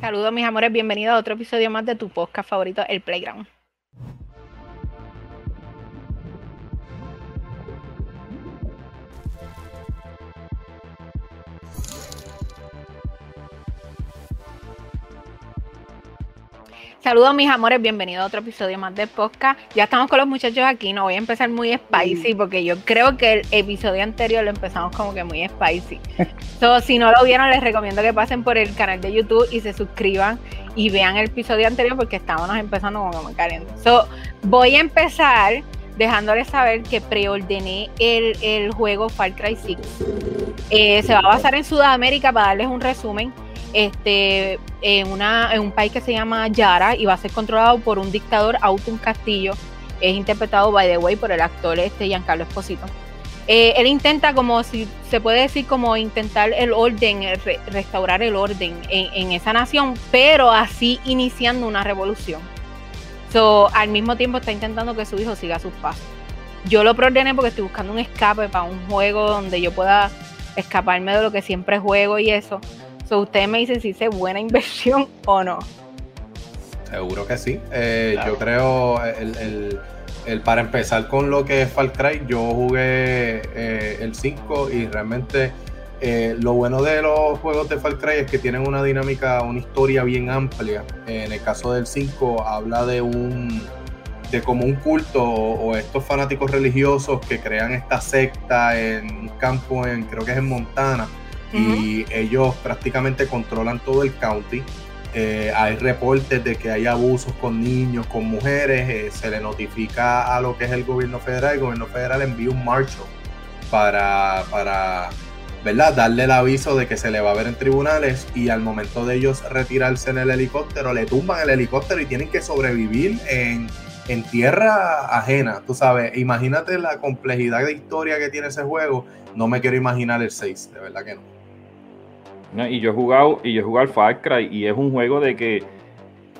Saludos mis amores, bienvenidos a otro episodio más de tu podcast favorito, El Playground. Saludos mis amores, bienvenidos a otro episodio más de podcast. Ya estamos con los muchachos aquí, no voy a empezar muy spicy porque yo creo que el episodio anterior lo empezamos como que muy spicy. so, si no lo vieron, les recomiendo que pasen por el canal de YouTube y se suscriban y vean el episodio anterior porque estábamos empezando como muy caliente. So, voy a empezar dejándoles saber que preordené el, el juego Far Cry 6. Eh, se va a basar en Sudamérica para darles un resumen este, en, un país que se llama Yara y va a ser controlado por un dictador un Castillo. Es interpretado, by the way, por el actor este Giancarlo Esposito. Eh, él intenta, como si se puede decir, como intentar el orden, restaurar el orden en, esa nación, pero así iniciando una revolución. So, al mismo tiempo está intentando que su hijo siga sus pasos. Yo lo preordené porque estoy buscando un escape para un juego donde yo pueda escaparme de lo que siempre juego y eso. So, ustedes me dicen si es buena inversión o no. Seguro que sí. Eh, yo creo, el, para empezar con lo que es Far Cry, yo jugué eh, el 5 y realmente eh, lo bueno de los juegos de Far Cry es que tienen una dinámica, una historia bien amplia. En el caso del 5 habla de un de como un culto o, estos fanáticos religiosos que crean esta secta en un campo en creo que es en Montana y ellos prácticamente controlan todo el county. Eh, hay reportes de que hay abusos con niños, con mujeres, eh, se le notifica a lo que es el gobierno federal, el gobierno federal envía un marshal para, para ¿verdad? darle el aviso de que se le va a ver en tribunales y al momento de ellos retirarse en el helicóptero, le tumban el helicóptero y tienen que sobrevivir en, en tierra ajena, tú sabes, imagínate la complejidad de historia que tiene ese juego, no me quiero imaginar el 6, de verdad que no. Y yo he jugado, y yo he jugado Far Cry, y es un juego de que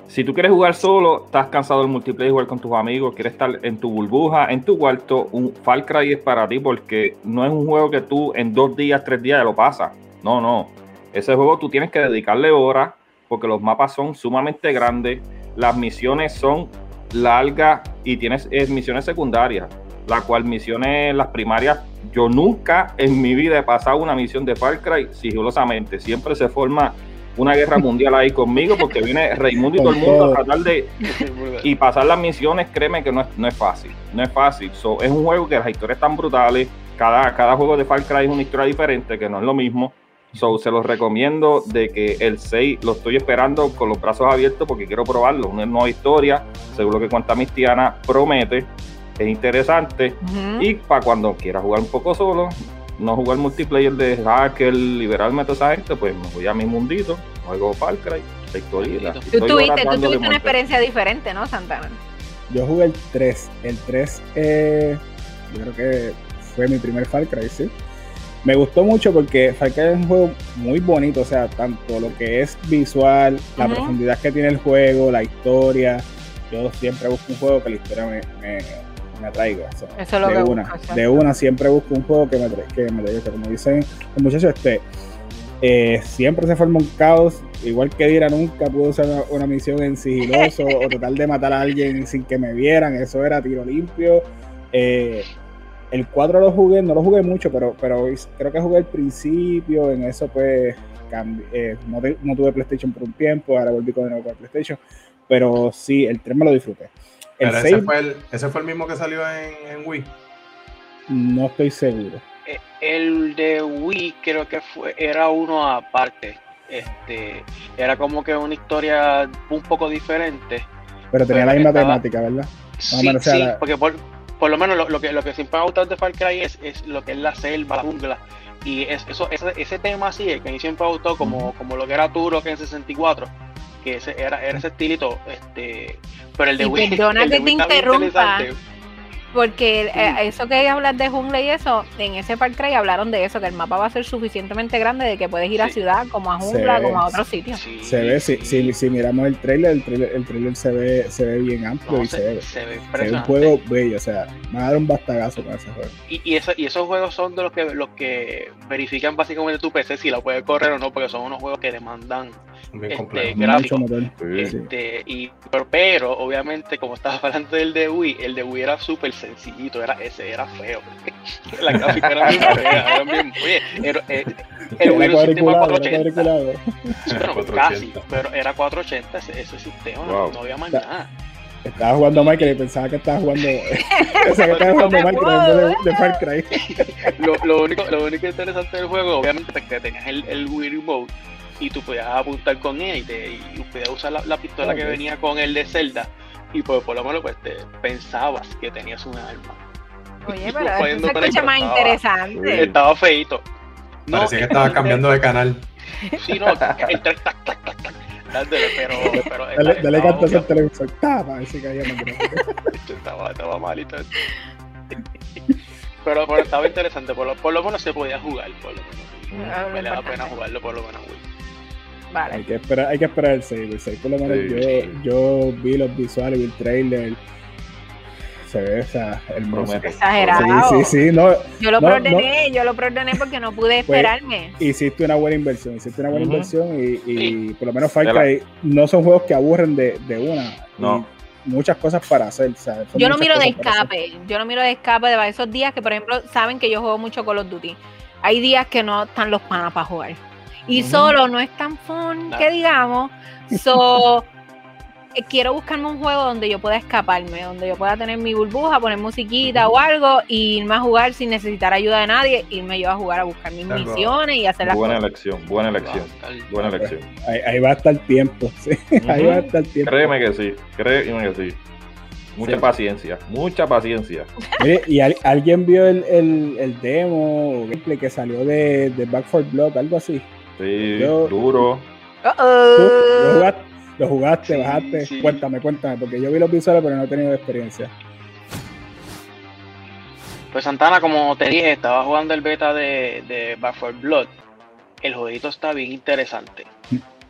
si tú quieres jugar solo, estás cansado del multiplayer, jugar con tus amigos, quieres estar en tu burbuja, en tu cuarto, un Far Cry es para ti porque no es un juego que tú en dos días, tres días lo pasas. No, no. Ese juego tú tienes que dedicarle horas porque los mapas son sumamente grandes, las misiones son largas y tienes eh, misiones secundarias, la cual misiones, las primarias yo nunca en mi vida he pasado una misión de Far Cry sigilosamente. Siempre se forma una guerra mundial ahí conmigo porque viene Raimundo y todo el mundo a tratar de... Y pasar las misiones, créeme que no es, no es fácil. No es fácil. es un juego que las historias están brutales. Cada, cada juego de Far Cry es una historia diferente, que no es lo mismo. So, se los recomiendo de que el 6 lo estoy esperando con los brazos abiertos porque quiero probarlo. Una nueva historia, según lo que cuenta Mistiana, promete es interesante. Y para cuando quiera jugar un poco solo, no jugar multiplayer de hacker, liberarme a toda esa gente, pues me voy a mi mundito, juego Far Cry, historia. Tú tuviste, tú tuviste una experiencia diferente, ¿no, Santana? Yo jugué el 3. El 3, eh, yo creo que fue mi primer Far Cry, sí. Me gustó mucho porque Far Cry es un juego muy bonito, o sea, tanto lo que es visual, la profundidad que tiene el juego, la historia. Yo siempre busco un juego que la historia me me atraiga. de una, de una siempre busco un juego que me, que me traiga. Como dicen los muchachos, este, eh, siempre se forma un caos. Igual que Dira nunca pudo hacer una, misión en sigiloso o tratar de matar a alguien sin que me vieran. Eso era tiro limpio. Eh, el 4 lo jugué, no lo jugué mucho, pero, pero creo que jugué al principio. En eso, pues, eh, no, tuve PlayStation por un tiempo. Ahora volví con de nuevo PlayStation. Pero sí, el 3 me lo disfruté. Pero ese, fue el, ese fue el mismo que salió en, Wii. No estoy seguro. Eh, el de Wii creo que fue, era uno aparte. Este, era como que una historia un poco diferente. Pero tenía la misma temática, ¿verdad? Sí, sí porque por, lo menos lo, que, lo que siempre me ha gustado de Far Cry es, es lo que es la selva, la jungla. Y es, eso, ese, ese tema así, el que a mí siempre me ha gustado, como, como lo que era Turo que en 64 que ese era, era ese estilito, este, pero el de Wii. Perdona que te interrumpa. Porque eh, eso que hablas de jungla y eso, en ese Far Cry hablaron de eso, que el mapa va a ser suficientemente grande de que puedes ir a ciudad, como a jungla, como a otros sitios. se ve, si, si, si, miramos el trailer, el trailer, el trailer se ve, se ve bien amplio y se, ve, se, ve, un juego bello, o sea, va a dar un bastagazo con ese juego. Y, y, eso, y esos juegos son de los que los que verifican básicamente tu PC si la puede correr o no, porque son unos juegos que demandan este, gráficos. Este, y, pero, pero, obviamente, como estabas hablando del de Wii, el de Wii era súper sencillito, era ese era feo. la gráfica era bien fea, era bien era, eh, el Wii era un sistema 480. Bueno, casi, pero era 480 ese, ese sistema, no había más nada. Estaba jugando Michael y pensaba que estaba jugando. o sea, que estaba jugando Michael de, de, Far Cry. lo, lo, único, lo único interesante del juego, obviamente, es que tenías el, el Wii Remote y tú podías apuntar con él y, te, y podías usar la, la pistola que venía con el de Zelda y pues por lo menos pues te pensabas que tenías un arma. Oye, pero eso se escucha más interesante. Estaba feito. No, Parecía que estaba cambiando de canal. Sí, no, el tac, tac, tac, tac, pero, pero dale, dale cantas al televisor. Tapa, ese caía más estaba, estaba malito. Pero, pero estaba interesante, por lo, por lo menos se podía jugar, por lo menos. Ah, me le da pena jugarlo por lo menos, güey. Vale. Hay que esperar, hay que esperar el 6, el 6 por lo menos yo, yo vi los visuales, vi el trailer. Se ve, o sea, hermoso. Exagerado. Sí, sí, sí, no. Yo lo no, proordené, yo lo proordené porque no pude pues, esperarme. Pues, hiciste una buena inversión, hiciste una buena uh -huh. inversión y, y por lo menos Far Cry no son juegos que aburren de, de una. No. muchas cosas para hacer. ¿sabes? Yo no miro de escape, yo no miro de escape de esos días que, por ejemplo, saben que yo juego mucho Call of Duty. Hay días que no están los panas para jugar y solo no es tan fun que digamos. So, eh, quiero buscarme un juego donde yo pueda escaparme, donde yo pueda tener mi burbuja, poner musiquita o algo, y irme a jugar sin necesitar ayuda de nadie, irme yo a jugar a buscar mis misiones y hacer las buena cosas. elección, buena elección, buena elección. Ahí, ahí, va a estar el tiempo, sí. Uh -huh. ahí va a estar el tiempo. Créeme que sí, créeme que sí. Mucha sí. paciencia, mucha paciencia. Mire, ¿y al, alguien vio el, el, el demo o gameplay que salió de, de Back 4 Blood, algo así? Sí, Yo, duro. Uh -oh. ¿Lo jugaste? ¿Lo jugaste? Sí, ¿Bajaste? Sí. Cuéntame, cuéntame, porque yo vi los visuales, pero no he tenido experiencia. Pues Santana, como te dije, estaba jugando el beta de, de Back 4 Blood. El jueguito está bien interesante.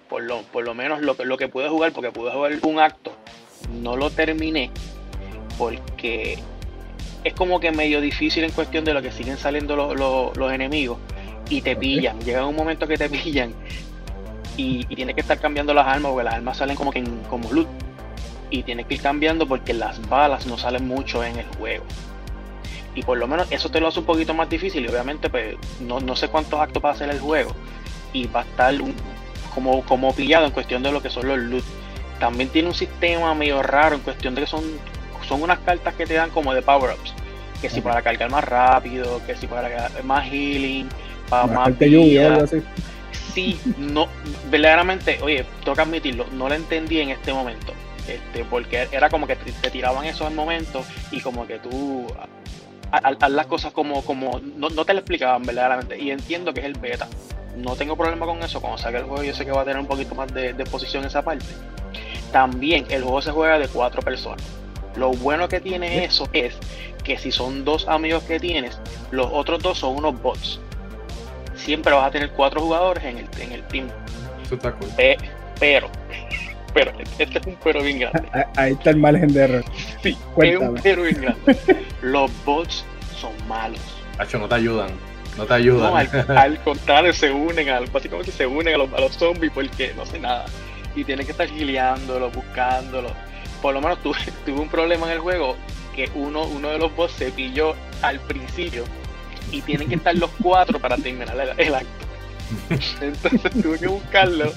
Por lo, por lo menos lo, lo que pude jugar, porque pude jugar un acto. No lo terminé, porque es como que medio difícil en cuestión de lo que siguen saliendo los, los, los enemigos y te pillan. Llega un momento que te pillan y, y, tienes que estar cambiando las armas porque las armas salen como que en, como loot. Y tienes que ir cambiando porque las balas no salen mucho en el juego. Y por lo menos eso te lo hace un poquito más difícil. Y obviamente, pues, no, no sé cuántos actos va a hacer el juego. Y va a estar un, como, como pillado en cuestión de lo que son los loot. También tiene un sistema medio raro en cuestión de que son, son unas cartas que te dan como de power-ups. Que si para cargar más rápido, que si para más healing, para así. Sí, no, verdaderamente, oye, toca admitirlo, no lo entendí en este momento. Este, porque era como que te, te tiraban eso al momento y como que tú haz las cosas como, como no, no, te lo explicaban verdaderamente. Y entiendo que es el beta. No tengo problema con eso. Cuando saque el juego, yo sé que va a tener un poquito más de, de posición esa parte. También el juego se juega de cuatro personas. Lo bueno que tiene eso es que si son dos amigos que tienes, los otros dos son unos bots siempre vas a tener cuatro jugadores en el, en el team. Eso está cool. Pe pero, pero, este es un pero bien grande. Ahí está el margen de error. Sí, Cuéntame. es un pero bien grande. Los bots son malos. Hacho, no te ayudan. No te ayudan. No, al, al, contrario, se unen, al, básicamente se unen a los, a los zombies porque no sé nada. Y tienen que estar gileándolos, buscándolos. Por lo menos tuve, tuve un problema en el juego que uno, uno de los bots se pilló al principio y tienen que estar los cuatro para terminar el, acto. Entonces tuve que buscarlo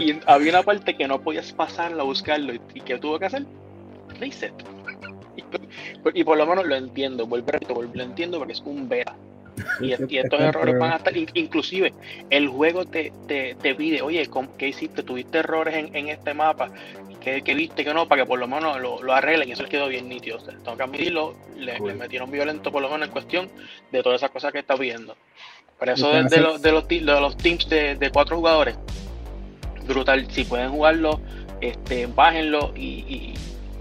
y había una parte que no podías pasarlo a buscarlo y, y que tuve que hacer reset. Y, por lo menos lo entiendo, vuelvo lo entiendo porque es un beta. Y, y estos errores van a estar, inclusive el juego te, te, te pide, oye, ¿qué hiciste? ¿Tuviste errores en, en este mapa? ¿Qué, ¿Qué, viste que no? Para que por lo menos lo, lo arreglen y eso les quedó bien nítido. O sea, tengo que admitirlo, le, cool. le, metieron violento por lo menos en cuestión de todas esas cosas que está viendo. Pero eso de, de, los, de, los, de los teams de, de cuatro jugadores, brutal. Si pueden jugarlo, este, bájenlo y, y,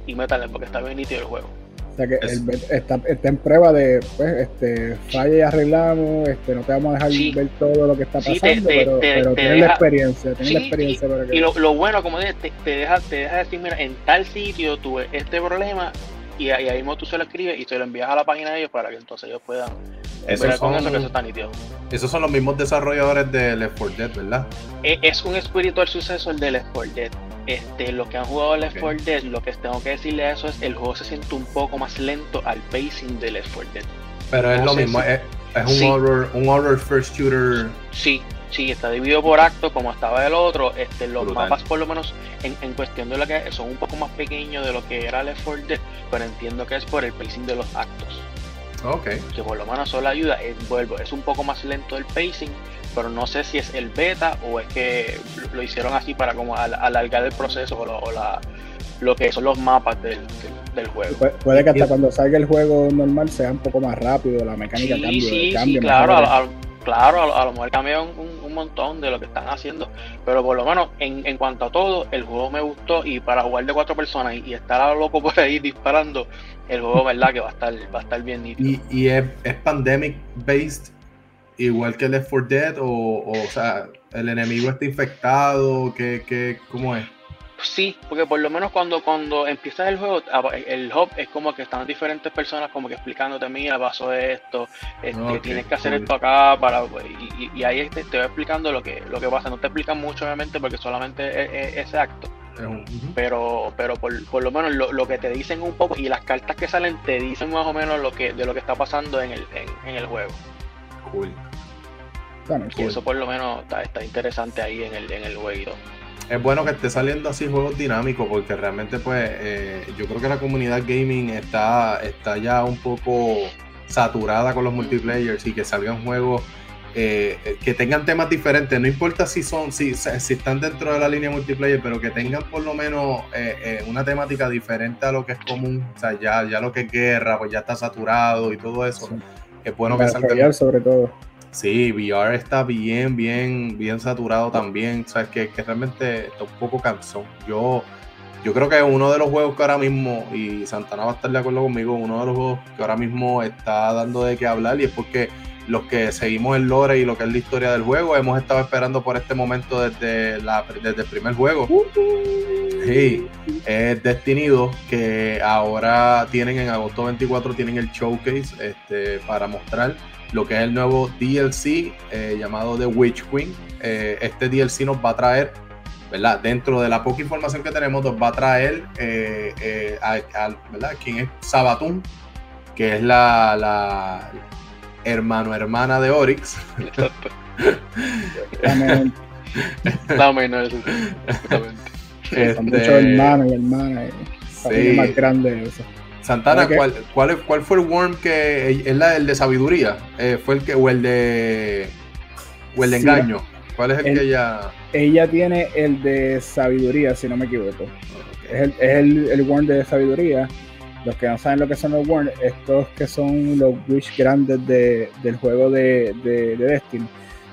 y métanle porque está bien nítido el juego. Sea que está, está, en prueba de, pues, este, falla y arreglamos, este, no te vamos a dejar ver todo lo que está pasando, pero, pero tienes la experiencia, tienes la experiencia y, para y lo, lo, bueno, como dices, te, te, deja, te deja decir, mira, en tal sitio tuve este problema y, ahí mismo tú se lo escribes y te lo envías a la página de ellos para que entonces ellos puedan esos son, eso que eso está nítido. Esos son los mismos desarrolladores de Left 4 Dead, ¿verdad? Es, es un espiritual sucesor de Left 4 Dead. Este, los que han jugado Left 4 Dead, lo que tengo que decirle a eso es el juego se siente un poco más lento al pacing de Left 4 Dead. Pero es lo mismo, es, un, horror, un horror first shooter. Sí, sí, está dividido por actos como estaba el otro. Este, los mapas, por lo menos, en, en, cuestión de lo que son un poco más pequeños de lo que era Left 4 Dead, pero entiendo que es por el pacing de los actos. Ok. Que por lo menos solo ayuda. Es, vuelvo, es un poco más lento el pacing, pero no sé si es el beta o es que lo hicieron así para como alargar el proceso o, la, lo que son los mapas del, del, juego. puede que hasta cuando salga el juego normal sea un poco más rápido, la mecánica cambie. Sí, sí, claro, claro, a, lo mejor cambia un, un, montón de lo que están haciendo, pero por lo menos en, en, cuanto a todo, el juego me gustó y para jugar de cuatro personas y, estar a loco por ahí disparando, el juego, verdad, que va a estar, va a estar bien nítido. ¿Y, es, es pandemic based? igual que Left 4 Dead o, o, sea, el enemigo está infectado, ¿qué, qué, cómo es? Sí, porque por lo menos cuando, cuando empiezas el juego, ah, el hub es como que están diferentes personas como que explicándote, mira, pasó esto, este, tienes que hacer esto acá, para y, ahí te, te, va explicando lo que, lo que pasa. No te explican mucho, obviamente, porque solamente es, ese acto. Pero, pero por, por lo menos lo, lo, que te dicen un poco y las cartas que salen te dicen más o menos lo que de lo que está pasando en el, en, en el juego. Cool. Y eso por lo menos está, interesante ahí en el, en el juego. Es bueno que esté saliendo así juegos dinámicos porque realmente pues eh, yo creo que la comunidad gaming está, está ya un poco saturada con los multiplayers y que salgan juegos eh, que tengan temas diferentes, no importa si son, si, si están dentro de la línea multiplayer, pero que tengan por lo menos eh, una temática diferente a lo que es común, o sea, ya, ya lo que es guerra, pues ya está saturado y todo eso. Es bueno que salgan. sobre todo Sí, VR está bien, bien, bien saturado también. Sabes que, que realmente está un poco cansón. Yo, yo creo que uno de los juegos que ahora mismo, y Santana va a estar de acuerdo conmigo, uno de los juegos que ahora mismo está dando de qué hablar, y es porque los que seguimos el lore y lo que es la historia del juego, hemos estado esperando por este momento desde, la, desde el primer juego. Sí, es Destiny 2, que ahora tienen en agosto 24, tienen el showcase este, para mostrar lo que es el nuevo DLC eh, llamado The Witch Queen. Eh, este DLC nos va a traer, ¿verdad? Dentro de la poca información que tenemos, nos va a traer eh, a, ¿verdad? ¿Quién es Sabatun? Que es la, la hermano hermana de Oryx. la menor, este, muchos hermanos y hermanas. Sí. más grande eso. Santana, ¿cuál, cuál, cuál fue el worm que es la, el de sabiduría? Eh, ¿Fue el que, o el de, o el de engaño? ¿Cuál es el, que ella...? Ella tiene el de sabiduría, si no me equivoco. Es, el, es el, el worm de sabiduría. Los que no saben lo que son los worms, estos que son los wish grandes de, del juego de, de, de, Destiny,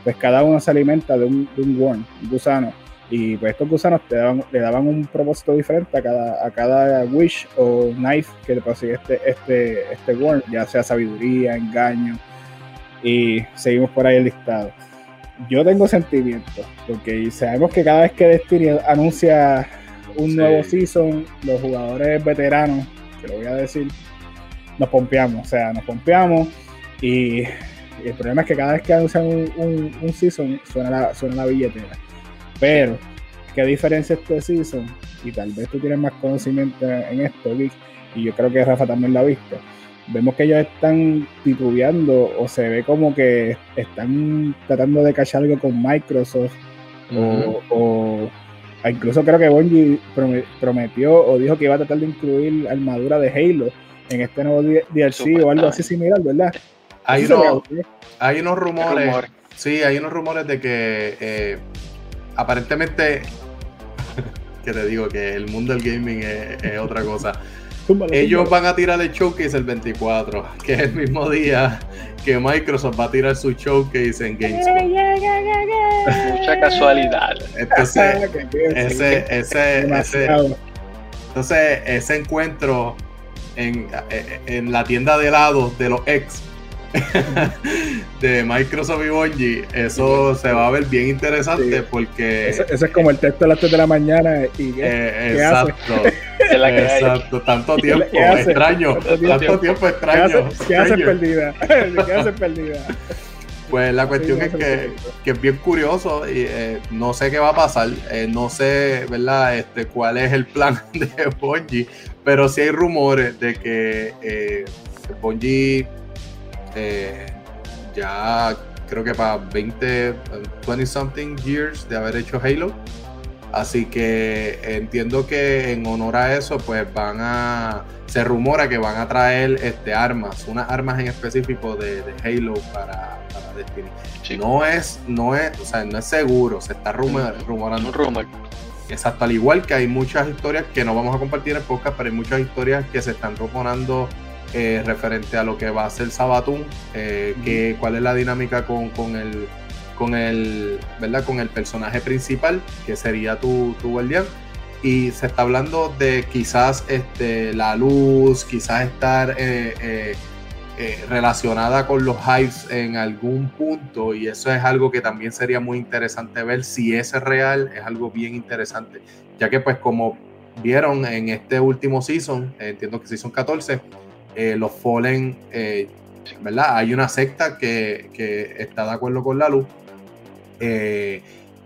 pues cada uno se alimenta de un, de un worm, un gusano y pues estos gusanos te daban, le daban un propósito diferente a cada, a cada wish o knife que le persigue este, este, este worm, ya sea sabiduría, engaño. Y seguimos por ahí el listado. Yo tengo sentimientos, porque sabemos que cada vez que Destiny anuncia un nuevo season, los jugadores veteranos, que lo voy a decir, nos pompeamos, o sea, nos pompeamos y, el problema es que cada vez que anuncian un, un, season suena la, suena la billetera pero, ¿qué diferencia este season? Y tal vez tú tienes más conocimiento en esto, Vic, y yo creo que Rafa también lo ha visto. Vemos que ellos están titubeando o se ve como que están tratando de cachar algo con Microsoft o, incluso creo que Bungie prometió o dijo que iba a tratar de incluir armadura de Halo en este nuevo DLC o algo así similar, ¿verdad? Hay, unos, hay unos rumores, sí, hay unos rumores de que eh, aparentemente, que te digo que el mundo del gaming es, otra cosa. Ellos van a tirar el showcase el 24, que es el mismo día que Microsoft va a tirar su showcase en Gamescom. Mucha casualidad. Entonces, ese, ese, ese, entonces ese encuentro en, en la tienda de helados de los ex de Microsoft y Bungie, eso se va a ver bien interesante porque. Ese, es como el texto de las 3 de la mañana y eh, exacto. exacto. Tanto tiempo extraño. Tanto tiempo, extraño. ¿Qué haces perdida? ¿Qué haces perdida? Pues la cuestión es que, que, es bien curioso y eh, no sé qué va a pasar, eh, no sé, ¿verdad? Este, cuál es el plan de Bungie, pero sí hay rumores de que eh, Bungie eh, ya creo que para 20, 20 something years de haber hecho Halo. Así que entiendo que en honor a eso, pues van a. Se rumora que van a traer este, armas, unas armas en específico de, Halo para, para Destiny. No es, no es, o sea, no es seguro, se está rumorando. rumor. Exacto, al igual que hay muchas historias que no vamos a compartir en podcast, pero hay muchas historias que se están rumorando eh, referente a lo que va a ser Sabatún, eh, cuál es la dinámica con, el con el verdad con el personaje principal que sería tu, tu guardián. Y se está hablando de quizás este, la luz, quizás estar eh, relacionada con los hives en algún punto y eso es algo que también sería muy interesante ver si es real, es algo bien interesante, ya que pues como vieron en este último season, entiendo que season 14, eh, los Fallen, eh, ¿verdad? Hay una secta que, está de acuerdo con la luz. Eh,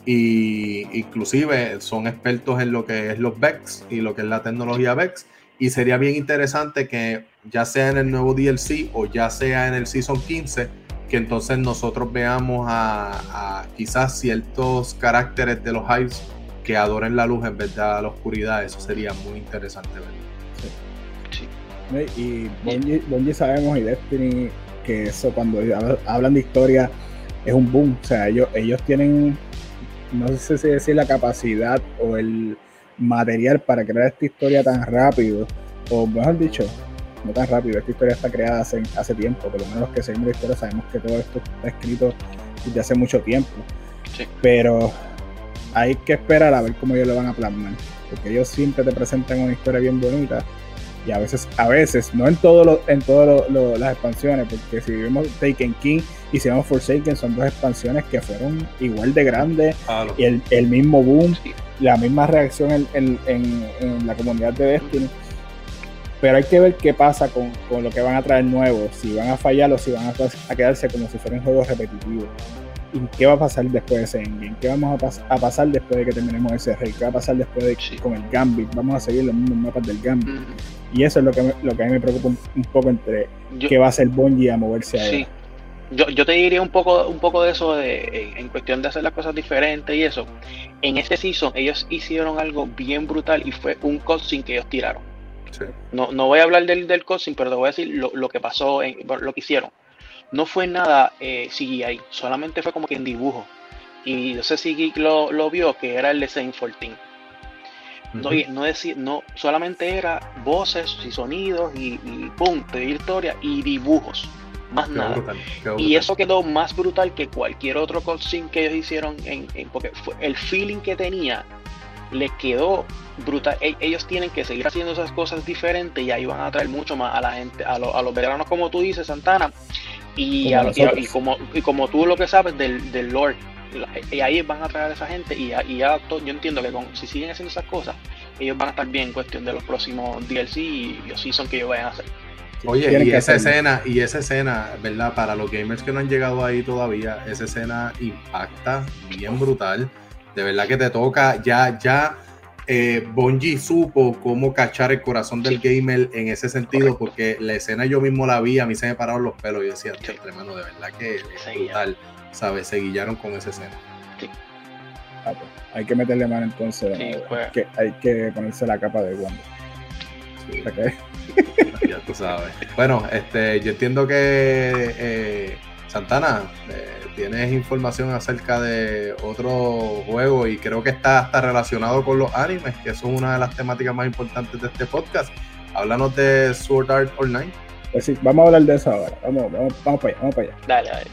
y inclusive son expertos en lo que es los VEX y lo que es la tecnología VEX. Y sería bien interesante que ya sea en el nuevo DLC o ya sea en el Season 15, que entonces nosotros veamos a, quizás ciertos caracteres de los Hives que adoren la luz en vez de la oscuridad. Eso sería muy interesante ver. Y Bungie, sabemos y Destiny que eso cuando hablan de historia es un boom. O sea, ellos, ellos tienen, no sé si decir la capacidad o el material para crear esta historia tan rápido, o mejor dicho, no tan rápido, esta historia está creada hace, hace tiempo, por lo menos los que seguimos la historia sabemos que todo esto está escrito desde hace mucho tiempo. Pero hay que esperar a ver cómo ellos lo van a plasmar, porque ellos siempre te presentan una historia bien bonita y a veces, a veces, no en todas en todas las expansiones, porque si vemos Taken King y si vemos Forsaken, son dos expansiones que fueron igual de grandes, y el, el, mismo boom, la misma reacción en, en, la comunidad de Destiny. Pero hay que ver qué pasa con, con, lo que van a traer nuevo, si van a fallar o si van a, a quedarse como si fueran juegos repetitivos. ¿Y qué va a pasar después de ese endgame? ¿Qué vamos a, pasar después de que terminemos ese rey? ¿Qué va a pasar después de con el Gambit? Vamos a seguir los mismos mapas del Gambit. Y eso es lo que, lo que a mí me preocupa un, poco entre qué va a hacer Bungie a moverse ahí. Sí. Yo, yo, te diría un poco, un poco de eso de, en cuestión de hacer las cosas diferentes y eso. En este season ellos hicieron algo bien brutal y fue un cutscene que ellos tiraron. No, no voy a hablar del, del cutscene, pero te voy a decir lo, lo que pasó, en, lo que hicieron no fue nada eh, CGI, solamente fue como que en dibujo. Y no sé si Geek lo, vio, que era el de Saint 14. No, no, decir, no, solamente era voces y sonidos y, y pum, de historia y dibujos, más nada. y eso quedó más brutal que cualquier otro cutscene que ellos hicieron, en, porque fue, el feeling que tenía les quedó brutal. E, ellos tienen que seguir haciendo esas cosas diferentes y ahí van a atraer mucho más a la gente, a, a los veteranos como tú dices, Santana, y, y, como, y como tú lo que sabes del, del Lord, y ahí van a traer a esa gente y, y ya yo entiendo que si siguen haciendo esas cosas, ellos van a estar bien en cuestión de los próximos DLC y los seasons que ellos vayan a hacer. Oye, y esa escena, y esa escena, ¿verdad? Para los gamers que no han llegado ahí todavía, esa escena impacta bien brutal. De verdad que te toca, ya, ya eh, Bungie supo cómo cachar el corazón del gamer en ese sentido, porque la escena yo mismo la vi, a mí se me pararon los pelos y decía, hermano, de verdad que es brutal, ¿sabes? Se guillaron con esa escena. Ah, pues, hay que meterle mano entonces, pues. que hay que ponerse la capa de Wanda. ya tú sabes. Bueno, este, yo entiendo que eh, Santana, eh, tienes información acerca de otro juego y creo que está hasta relacionado con los animes, que son una de las temáticas más importantes de este podcast. Háblanos de Sword Art Online. Pues sí, vamos a hablar de eso ahora. Vamos, vamos, vamos para allá, vamos para allá. Dale, dale.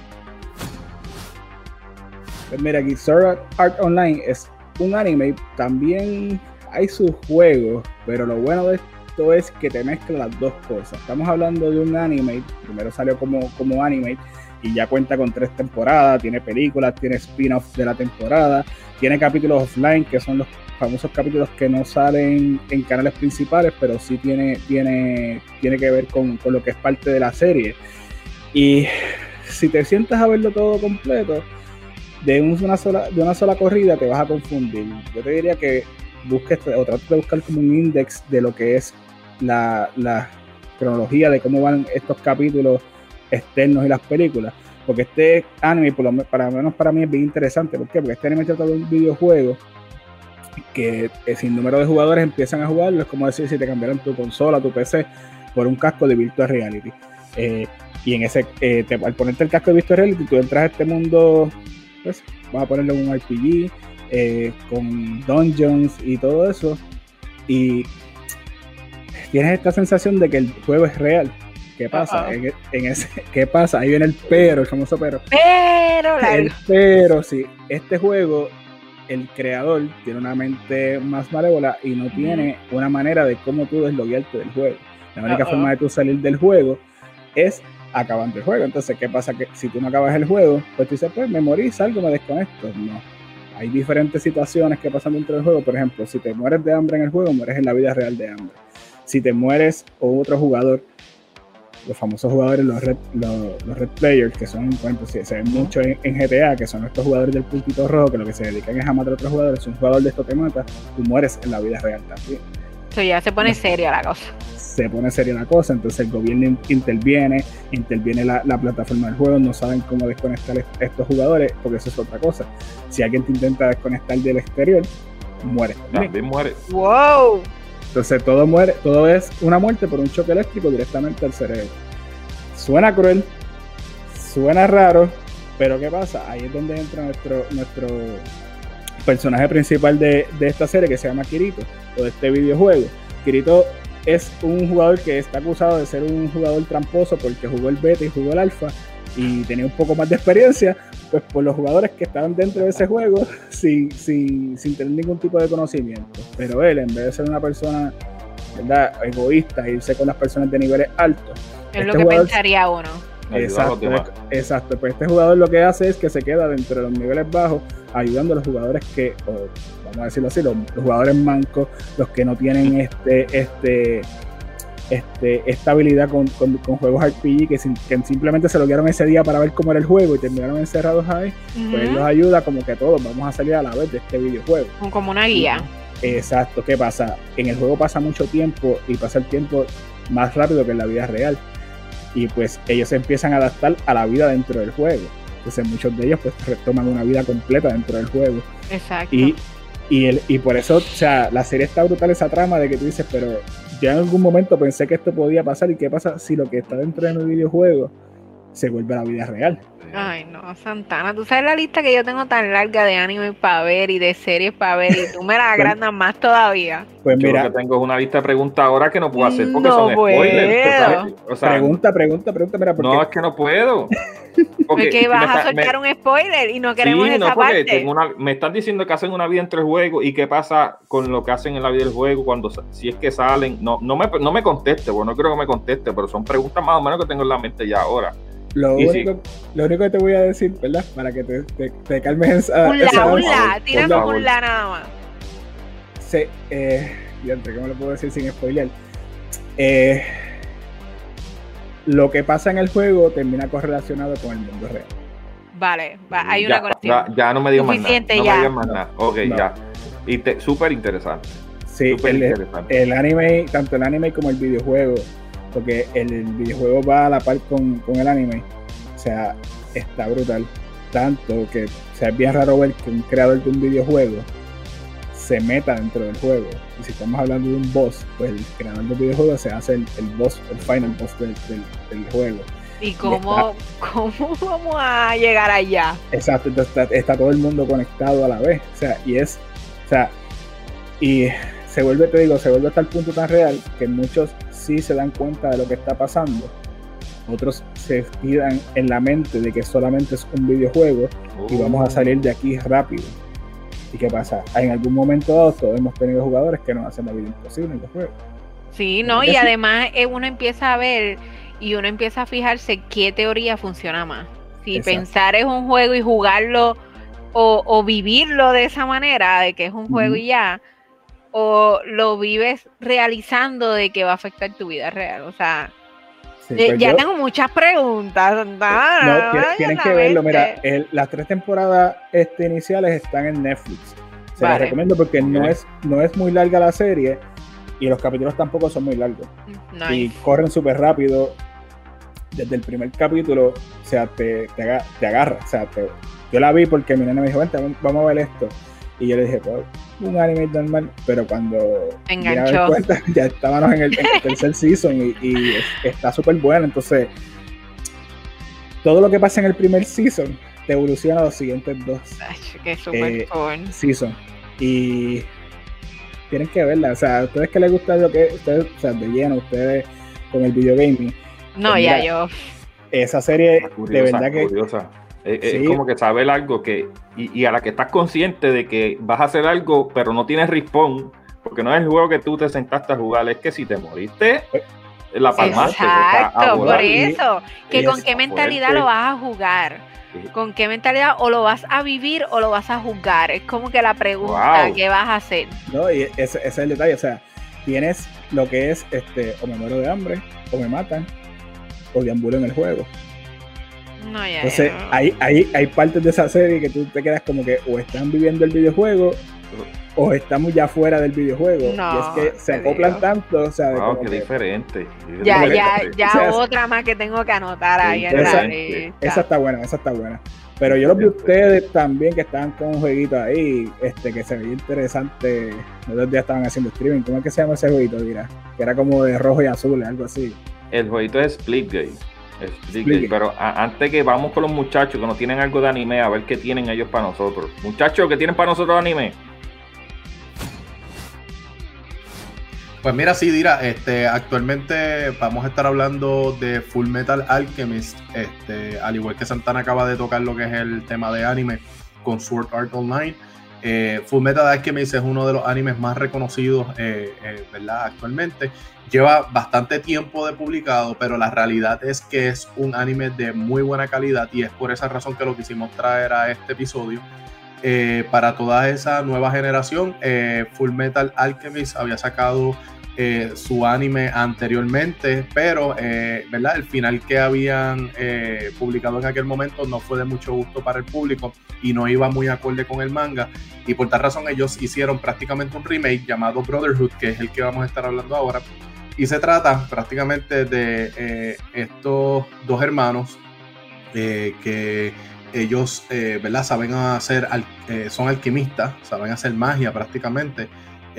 Pues mira, aquí Sword Art Online es un anime, también hay sus juegos, pero lo bueno de, esto es que te mezcla las dos cosas. Estamos hablando de un anime, primero salió como, como anime y ya cuenta con tres temporadas, tiene películas, tiene spin-offs de la temporada, tiene capítulos offline que son los famosos capítulos que no salen en canales principales, pero sí tiene, tiene, tiene que ver con, con lo que es parte de la serie. Y si te sientas a verlo todo completo, de una sola, de una sola corrida te vas a confundir. Yo te diría que busques o trates de buscar como un index de lo que es la, la cronología de cómo van estos capítulos externos y las películas. Porque este anime, por lo, para menos para mí, es bien interesante. ¿Por qué? Porque este anime trata de un videojuego que eh, sin número de jugadores empiezan a jugarlo. Es como decir si te cambiaron tu consola, tu PC, por un casco de Virtual Reality. Eh, y en ese, eh, al ponerte el casco de Virtual Reality, tú entras a este mundo, pues, vas a ponerle un RPG, con dungeons y todo eso. Y tienes esta sensación de que el juego es real. ¿Qué pasa? En, ese, ¿Qué pasa? Ahí viene el pero, el famoso pero. Pero, el pero, sí. Este juego, el creador tiene una mente más malévola y no tiene una manera de cómo tú desloguearte del juego. La única forma de tú salir del juego es acabando el juego. Entonces, ¿qué pasa? Que si tú no acabas el juego, pues tú dices, pues me morí, salgo, me desconecto. No. Hay diferentes situaciones que pasan dentro del juego. Por ejemplo, si te mueres de hambre en el juego, mueres en la vida real de hambre. Si te mueres o otro jugador los famosos jugadores, los red, los, red players, que son, por ejemplo, se, ven mucho en, GTA, que son estos jugadores del puntito rojo, que lo que se dedican es a matar a otros jugadores. Si un jugador de esto te mata, tú mueres en la vida real también. Eso ya se pone seria la cosa. Se pone seria la cosa, entonces el gobierno interviene, interviene la, plataforma del juego, no saben cómo desconectar estos jugadores, porque eso es otra cosa. Si alguien te intenta desconectar del exterior, muere. También muere. ¡Wow! Entonces todo muere, todo es una muerte por un choque eléctrico directamente al cerebro. Suena cruel, suena raro, pero ¿qué pasa? Ahí es donde entra nuestro, nuestro personaje principal de, de esta serie que se llama Kirito, o de este videojuego. Kirito es un jugador que está acusado de ser un jugador tramposo porque jugó el beta y jugó el alfa y tenía un poco más de experiencia, pues por los jugadores que estaban dentro de ese juego sin, sin, sin tener ningún tipo de conocimiento. Pero él, en vez de ser una persona ¿verdad? egoísta, irse con las personas de niveles altos. Es lo este que pensaría uno. Exacto, exacto. Pues este jugador lo que hace es que se queda dentro de los niveles bajos, ayudando a los jugadores que, vamos a decirlo así, los, los, jugadores mancos, los que no tienen este, este, este, esta habilidad con, juegos RPG que, simplemente se lo dieron ese día para ver cómo era el juego y terminaron encerrados ahí, pues él los ayuda como que todos vamos a salir a la vez de este videojuego. Como una guía. Exacto, ¿qué pasa? En el juego pasa mucho tiempo y pasa el tiempo más rápido que en la vida real. Y pues ellos se empiezan a adaptar a la vida dentro del juego. Entonces muchos de ellos pues retoman una vida completa dentro del juego. Exacto. Y, y, el, y por eso, o sea, la serie está brutal esa trama de que tú dices, pero ya en algún momento pensé que esto podía pasar y qué pasa si lo que está dentro de mi videojuego se vuelve a la vida real. Ay, no, Santana, tú sabes la lista que yo tengo tan larga de anime para ver y de series para ver y tú me la agrandas más todavía. Pues mira, yo que tengo una lista de preguntas ahora que no puedo hacer porque son spoilers. O sea, pregunta, pregunta, pregunta, mira, No, es que no puedo. Porque, vas a soltar un spoiler y no queremos esa parte. me están diciendo que hacen una vida entre el juego y qué pasa con lo que hacen en la vida del juego cuando si es que salen. No, no me, no me conteste, bueno, no creo que me conteste, pero son preguntas más o menos que tengo en la mente ya ahora. Lo único, lo único que te voy a decir, ¿verdad? Para que te, te, calmes esa, un la, un la, tírame un la nada más. Sí, eh, ¿cómo lo puedo decir sin spoiler? Eh, lo que pasa en el juego termina correlacionado con el mundo real. Vale, hay una conexión. Ya, no me dio más nada. No ya. me dio más nada. Ok, ya. Y súper interesante. Sí, el, el, anime, tanto el anime como el videojuego porque el videojuego va a la par con, el anime. O sea, está brutal. Tanto que sea, es bien raro ver que un creador de un videojuego se meta dentro del juego. Y si estamos hablando de un boss, pues el creador del videojuego se hace el, boss, el final boss del, juego. ¿Y cómo, cómo vamos a llegar allá? Exacto, entonces está, todo el mundo conectado a la vez. O sea, y es, o sea, y se vuelve, te digo, se vuelve hasta el punto tan real que muchos sí se dan cuenta de lo que está pasando. Otros se quedan en la mente de que solamente es un videojuego y oh. vamos a salir de aquí rápido. ¿Y qué pasa? En algún momento dado todos hemos tenido jugadores que nos hacen la vida imposible en los juegos. Sí, no, y además eh, uno empieza a ver y uno empieza a fijarse qué teoría funciona más. Si pensar es un juego y jugarlo o, vivirlo de esa manera, de que es un juego y ya, o lo vives realizando de que va a afectar tu vida real. O sea, eh, pues ya tengo muchas preguntas. no, tienen que verlo. Mira, las tres temporadas este, iniciales están en Netflix. Se las recomiendo porque no es, no es muy larga la serie y los capítulos tampoco son muy largos. Y corren súper rápido. Desde el primer capítulo, o sea, te, te, agarra. O sea, yo la vi porque mi nena me dijo, vente, vamos a ver esto. Y yo le dije, pues, un anime normal, pero cuando Enganchó. Cuenta, ya estábamos en el, tercer season y, está súper bueno. Entonces, todo lo que pasa en el primer season te evoluciona a los siguientes dos Qué super eh, season. Y tienen que verla. O sea, a ustedes que les gusta lo que ustedes, o sea, de lleno, ustedes con el video gaming. No, pues ya yo. Esa serie, de verdad que. Es, como que saber algo que. Y, a la que estás consciente de que vas a hacer algo, pero no tienes respawn, porque no es el juego que tú te sentaste a jugar, es que si te moriste. Eh, la palmaste. Exacto, por eso. que con qué mentalidad lo vas a jugar ¿Con qué mentalidad o lo vas a vivir o lo vas a jugar? Es como que la pregunta que vas a hacer. No, y ese, es el detalle, o sea, tienes lo que es, este, o me muero de hambre, o me matan, o deambulo en el juego. No, ya, Entonces, Hay, hay, hay partes de esa serie que tú te quedas como que o están viviendo el videojuego o estamos ya fuera del videojuego. y es que se acoplan tanto, o sea, wow, qué diferente. Ya, ya, ya otra más que tengo que anotar ahí en esa, esa está buena, esa está buena. Pero yo lo vi ustedes también que estaban con un jueguito ahí, este, que se veía interesante. Los dos días estaban haciendo streaming. ¿Cómo es que se llama ese jueguito, dirá? Que era como de rojo y azul, algo así. El jueguito es Splitgate. Pero antes que vamos con los muchachos que no tienen algo de anime, a ver qué tienen ellos para nosotros. Muchachos, ¿qué tienen para nosotros anime? Pues mira, sí, Dira, este, actualmente vamos a estar hablando de Full Metal Alchemist, este, al igual que Santana acaba de tocar lo que es el tema de anime con Sword Art Online. Eh, Full Metal Alchemist es uno de los animes más reconocidos, eh, eh, ¿verdad? Actualmente. Lleva bastante tiempo de publicado, pero la realidad es que es un anime de muy buena calidad y es por esa razón que lo quisimos traer a este episodio. para toda esa nueva generación, Full Metal Alchemist había sacado eh, su anime anteriormente, pero eh, ¿verdad? el final que habían eh, publicado en aquel momento no fue de mucho gusto para el público y no iba muy acorde con el manga. Y por tal razón ellos hicieron prácticamente un remake llamado Brotherhood, que es el que vamos a estar hablando ahora. Y se trata prácticamente de estos dos hermanos que ellos ¿verdad? saben hacer, son alquimistas, saben hacer magia prácticamente.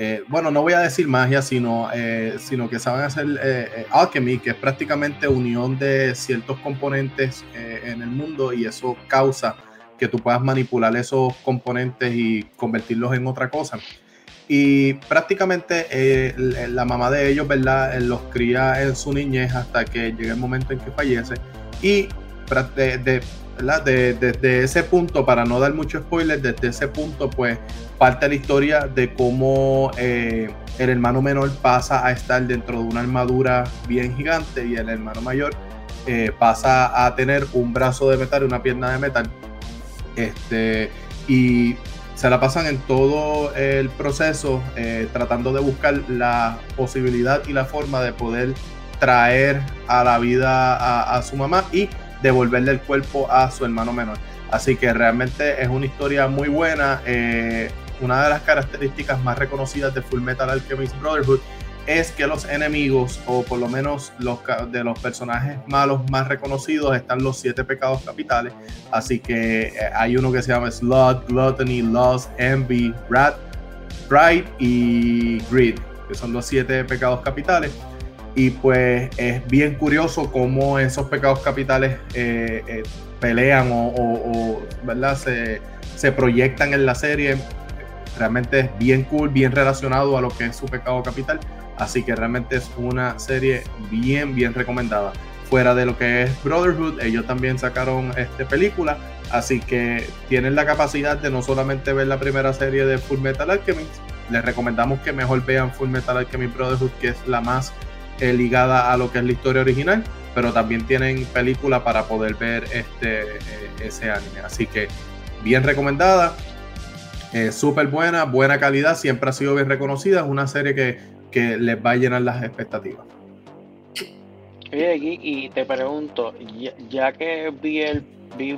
Eh, bueno, no voy a decir magia, sino, eh, sino que saben hacer eh, alchemy, que es prácticamente unión de ciertos componentes en el mundo y eso causa que tú puedas manipular esos componentes y convertirlos en otra cosa. Y prácticamente la mamá de ellos, ¿verdad? los cría en su niñez hasta que llega el momento en que fallece. Y de, desde ese punto, para no dar mucho spoiler, desde ese punto, pues parte la historia de cómo eh, el hermano menor pasa a estar dentro de una armadura bien gigante y el hermano mayor eh, pasa a tener un brazo de metal y una pierna de metal. Este, y se la pasan en todo el proceso eh, tratando de buscar la posibilidad y la forma de poder traer a la vida a su mamá y devolverle el cuerpo a su hermano menor. Así que realmente es una historia muy buena. Eh, una de las características más reconocidas de Full Metal Alchemist Brotherhood es que los enemigos, o por lo menos los de los personajes malos más reconocidos, están los siete pecados capitales. Así que eh, hay uno que se llama Slot, Gluttony, Lust, Envy, Wrath, Pride y Greed, que son los siete pecados capitales. Y pues es bien curioso cómo esos pecados capitales eh, eh, pelean o, ¿verdad? Se, se, proyectan en la serie. Realmente es bien cool, bien relacionado a lo que es su pecado capital. Así que realmente es una serie bien, bien recomendada. Fuera de lo que es Brotherhood, ellos también sacaron este película. Así que tienen la capacidad de no solamente ver la primera serie de Full Metal Alchemist, les recomendamos que mejor vean Full Metal Alchemist Brotherhood, que es la más eh, ligada a lo que es la historia original, pero también tienen película para poder ver este, eh, ese anime. Así que bien recomendada, eh, súper buena, buena calidad, siempre ha sido bien reconocida, es una serie que, que les va a llenar las expectativas. Oye, aquí, y te pregunto, ya, que vi el vi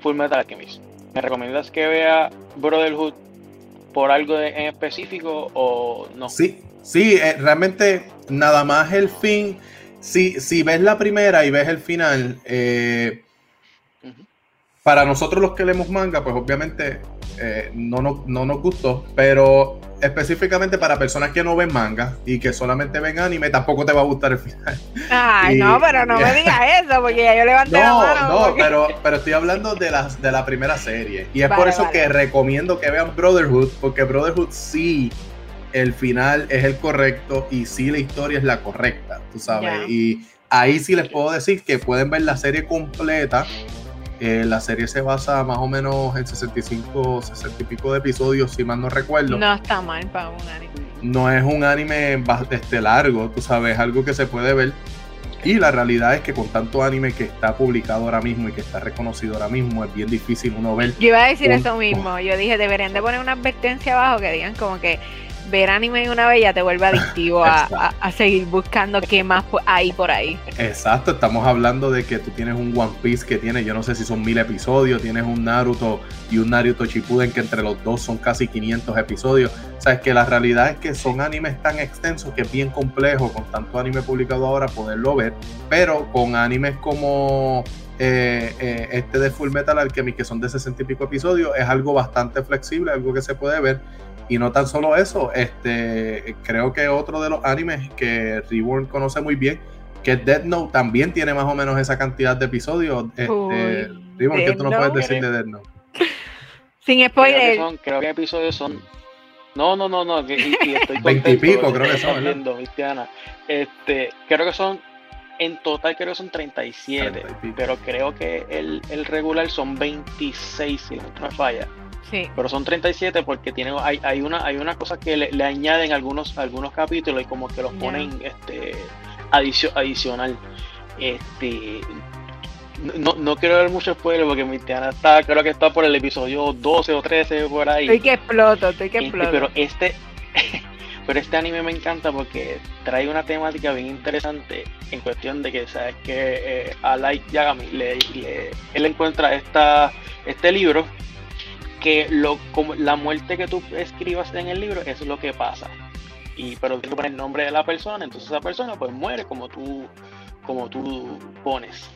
Full Metal Alchemist, ¿me recomiendas que vea Brotherhood por algo en específico o no? Sí, sí, eh, realmente nada más el fin. Si, si ves la primera y ves el final, eh, para nosotros los que leemos manga, pues obviamente eh, no, no, nos gustó, pero específicamente para personas que no ven manga y que solamente ven anime, tampoco te va a gustar el final. Ay, no, pero no me digas eso, porque ya yo levanté no, la mano. No, pero, pero estoy hablando de la, de la primera serie. Y es por eso que recomiendo que vean Brotherhood, porque Brotherhood sí, el final es el correcto y sí la historia es la correcta, tú sabes. Y ahí sí les puedo decir que pueden ver la serie completa eh, la serie se basa más o menos en 65, 60 y pico de episodios, si mal no recuerdo. No está mal para un anime. No es un anime este, largo, tú sabes, algo que se puede ver. Y la realidad es que con tanto anime que está publicado ahora mismo y que está reconocido ahora mismo, es bien difícil uno ver. Yo iba a decir eso mismo. Yo dije, deberían de poner una advertencia abajo que digan como que ver anime una vez ya te vuelve adictivo a, seguir buscando qué más hay por ahí. Exacto, estamos hablando de que tú tienes un One Piece que tiene, yo no sé si son mil episodios, tienes un Naruto y un Naruto Shippuden que entre los dos son casi 500 episodios. O sea, es que la realidad es que son animes tan extensos que es bien complejo con tanto anime publicado ahora poderlo ver, pero con animes como eh, eh, este de Full Metal Alchemist, que son de 60 y pico episodios, es algo bastante flexible, algo que se puede ver y no tan solo eso, este, creo que otro de los animes que Reborn conoce muy bien, que es Death Note, también tiene más o menos esa cantidad de episodios. Este, Reborn, ¿qué tú no puedes decir de Death Note? Sin spoiler. Creo que, creo que episodios son. No, no, no, no. Que, y, estoy 20 y pico, creo que son. Este, creo que son. En total creo que son 37, pero creo que el, el regular son 26, si no me falla. Pero son 37 porque tiene, hay, hay, una, hay una cosa que le, añaden algunos, algunos capítulos y como que los ponen este, adicional. Este, no, no quiero ver mucho spoiler porque mi tiana está, creo que está por el episodio 12 o 13 por ahí. Estoy que exploto, estoy que este, pero este, pero este anime me encanta porque trae una temática bien interesante en cuestión de que sabes que eh, a Light Yagami le, él encuentra esta, este libro que lo, como la muerte que tú escribas en el libro es lo que pasa. Y, pero tú pones el nombre de la persona, entonces esa persona pues muere como tú, como tú pones.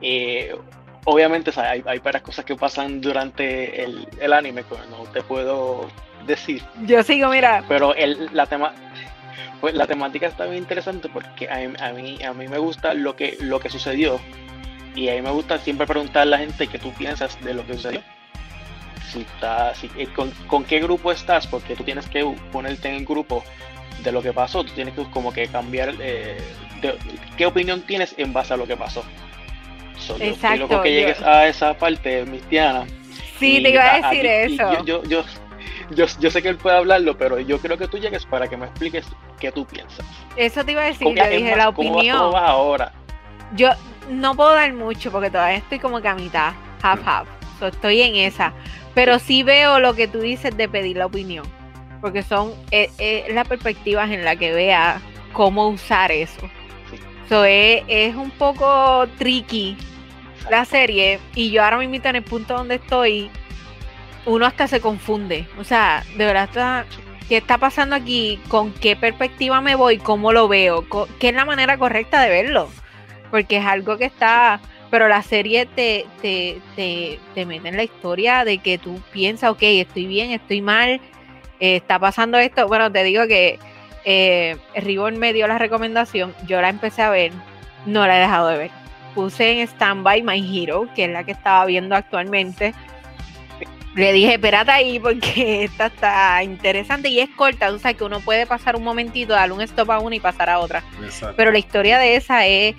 Eh, obviamente hay, hay varias cosas que pasan durante el, el anime que no te puedo decir. Yo sigo, mira. Pero el, la tema, pues la temática está bien interesante porque a, a, mí, a mí me gusta lo que, lo que sucedió. Y a mí me gusta siempre preguntar a la gente qué tú piensas de lo que sucedió si estás, eh, con, qué grupo estás, porque tú tienes que ponerte en el grupo de lo que pasó, tú tienes que como que cambiar eh, qué opinión tienes en base a lo que pasó. Exacto. que llegues a esa parte, Mistiana. Sí, te iba a decir eso. Yo, yo, yo, yo, sé que él puede hablarlo, pero yo creo que tú llegues para que me expliques qué tú piensas. Eso te iba a decir, yo dije la opinión. ¿Cómo vas ahora? Yo no puedo dar mucho porque todavía estoy como que a mitad, half half. estoy en esa. Pero sí veo lo que tú dices de pedir la opinión, porque son eh, eh, las perspectivas en la que vea cómo usar eso. So, es, un poco tricky la serie y yo ahora mismo en el punto donde estoy, uno hasta se confunde. O sea, de verdad está, ¿qué está pasando aquí? ¿Con qué perspectiva me voy? ¿Cómo lo veo? ¿Qué es la manera correcta de verlo? Porque es algo que está pero la serie te, te, te, mete en la historia de que tú piensas, ok, estoy bien, estoy mal, eh, está pasando esto. Bueno, te digo que eh, Ribbon me dio la recomendación, yo la empecé a ver, no la he dejado de ver. Puse en Standby My Hero, que es la que estaba viendo actualmente. Le dije, espérate ahí porque esta está interesante y es corta, o sea que uno puede pasar un momentito, darle un stop a una y pasar a otra. Pero la historia de esa es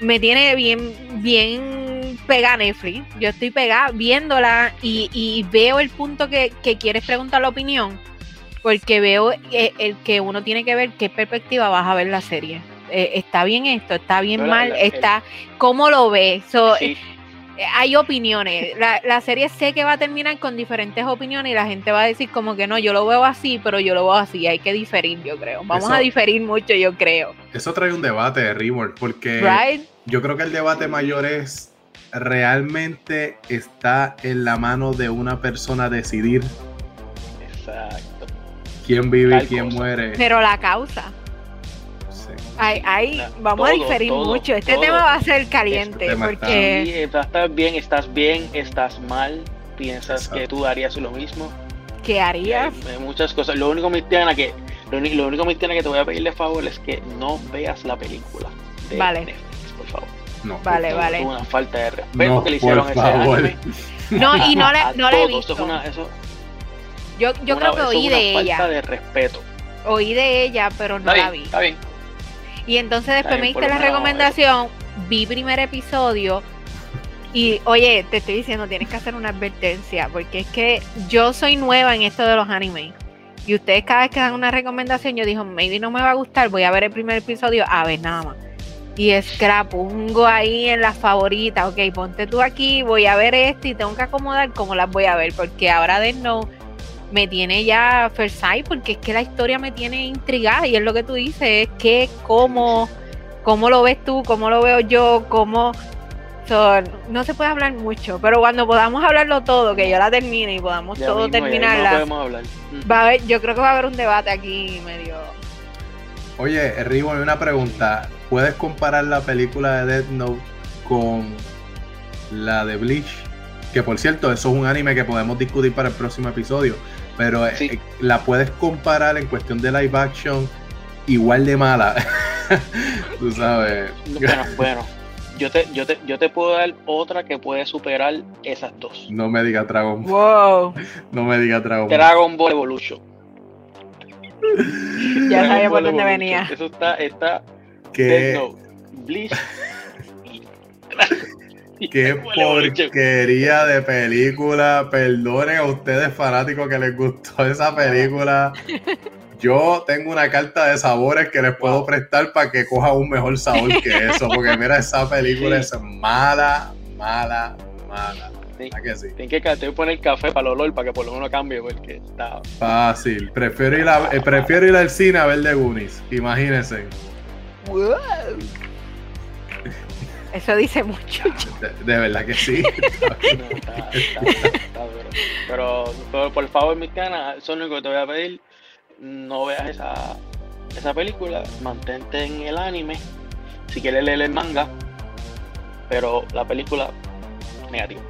me tiene bien, bien pegada Netflix. Yo estoy pegada viéndola y, veo el punto que, quieres preguntar la opinión. porque veo eh, el que uno tiene que ver qué perspectiva vas a ver la serie. Eh, está bien esto, está bien mal, está, ¿cómo lo ves? Eh, hay opiniones. La, la, serie sé que va a terminar con diferentes opiniones y la gente va a decir como que no, yo lo veo así, pero yo lo veo así. Hay que diferir, yo creo. Vamos a diferir mucho, yo creo. Eso trae un debate de Rimworld, porque yo creo que el debate mayor es realmente está en la mano de una persona decidir. Exacto. Quién vive y quién muere. Pero la causa. Ahí, vamos a diferir mucho. Este tema va a ser caliente este porque estás bien, estás bien, estás mal, piensas que tú harías lo mismo. ¿Qué harías? muchas cosas. Lo único que lo, lo único que te voy a pedirle favor es que no veas la película de vale. Netflix, por favor. No, vale, vale. una falta de respeto que le hicieron ese anime. No, y no le, no le he visto. yo yo creo que oí de ella. Falta de respeto. Oí de ella, pero no la vi. Está bien. Y entonces después me diste la recomendación, vi primer episodio y oye, te estoy diciendo, tienes que hacer una advertencia, porque es que yo soy nueva en esto de los animes. Y ustedes cada vez que dan una recomendación, yo digo, maybe no me va a gustar, voy a ver el primer episodio, a ver nada más. Y scrap, pongo ahí en las favoritas, ok, ponte tú aquí, voy a ver esto y tengo que acomodar cómo las voy a ver, porque ahora de no me tiene ya first porque es que la historia me tiene intrigada y es lo que tú dices, es que cómo, cómo lo ves tú, cómo lo veo yo, cómo... no se puede hablar mucho, pero cuando podamos hablarlo todo, que yo la termine y podamos todo terminarla, va a haber, yo creo que va a haber un debate aquí medio... Oye, Rivo, una pregunta. ¿Puedes comparar la película de Death Note con la de Bleach? Que por cierto, eso es un anime que podemos discutir para el próximo episodio pero eh, la puedes comparar en cuestión de live action igual de mala. Tú sabes. Bueno, bueno. Yo te, yo, te, yo te puedo dar otra que puede superar esas dos. No me diga Dragon Ball. Wow. No me diga Dragon Ball. Dragon Ball Evolution. ya sabía por dónde venía. Eso está, está. ¿Qué? Bleach. Qué porquería de película. Perdonen a ustedes fanáticos que les gustó esa película. Yo tengo una carta de sabores que les puedo prestar para que coja un mejor sabor que eso. Porque mira, esa película es mala, mala, mala. Sí. que sí? Tienen que poner café para el olor para que por lo menos cambie porque está... Fácil. Prefiero ir, a, eh, prefiero ir al cine a ver de Goonies. Imagínense. Eso dice mucho. De, verdad que sí. Pero, por favor, mi cana, eso es lo único que te voy a pedir. No veas esa, esa película, mantente en el anime. Si quieres leer el manga, pero la película, negativo.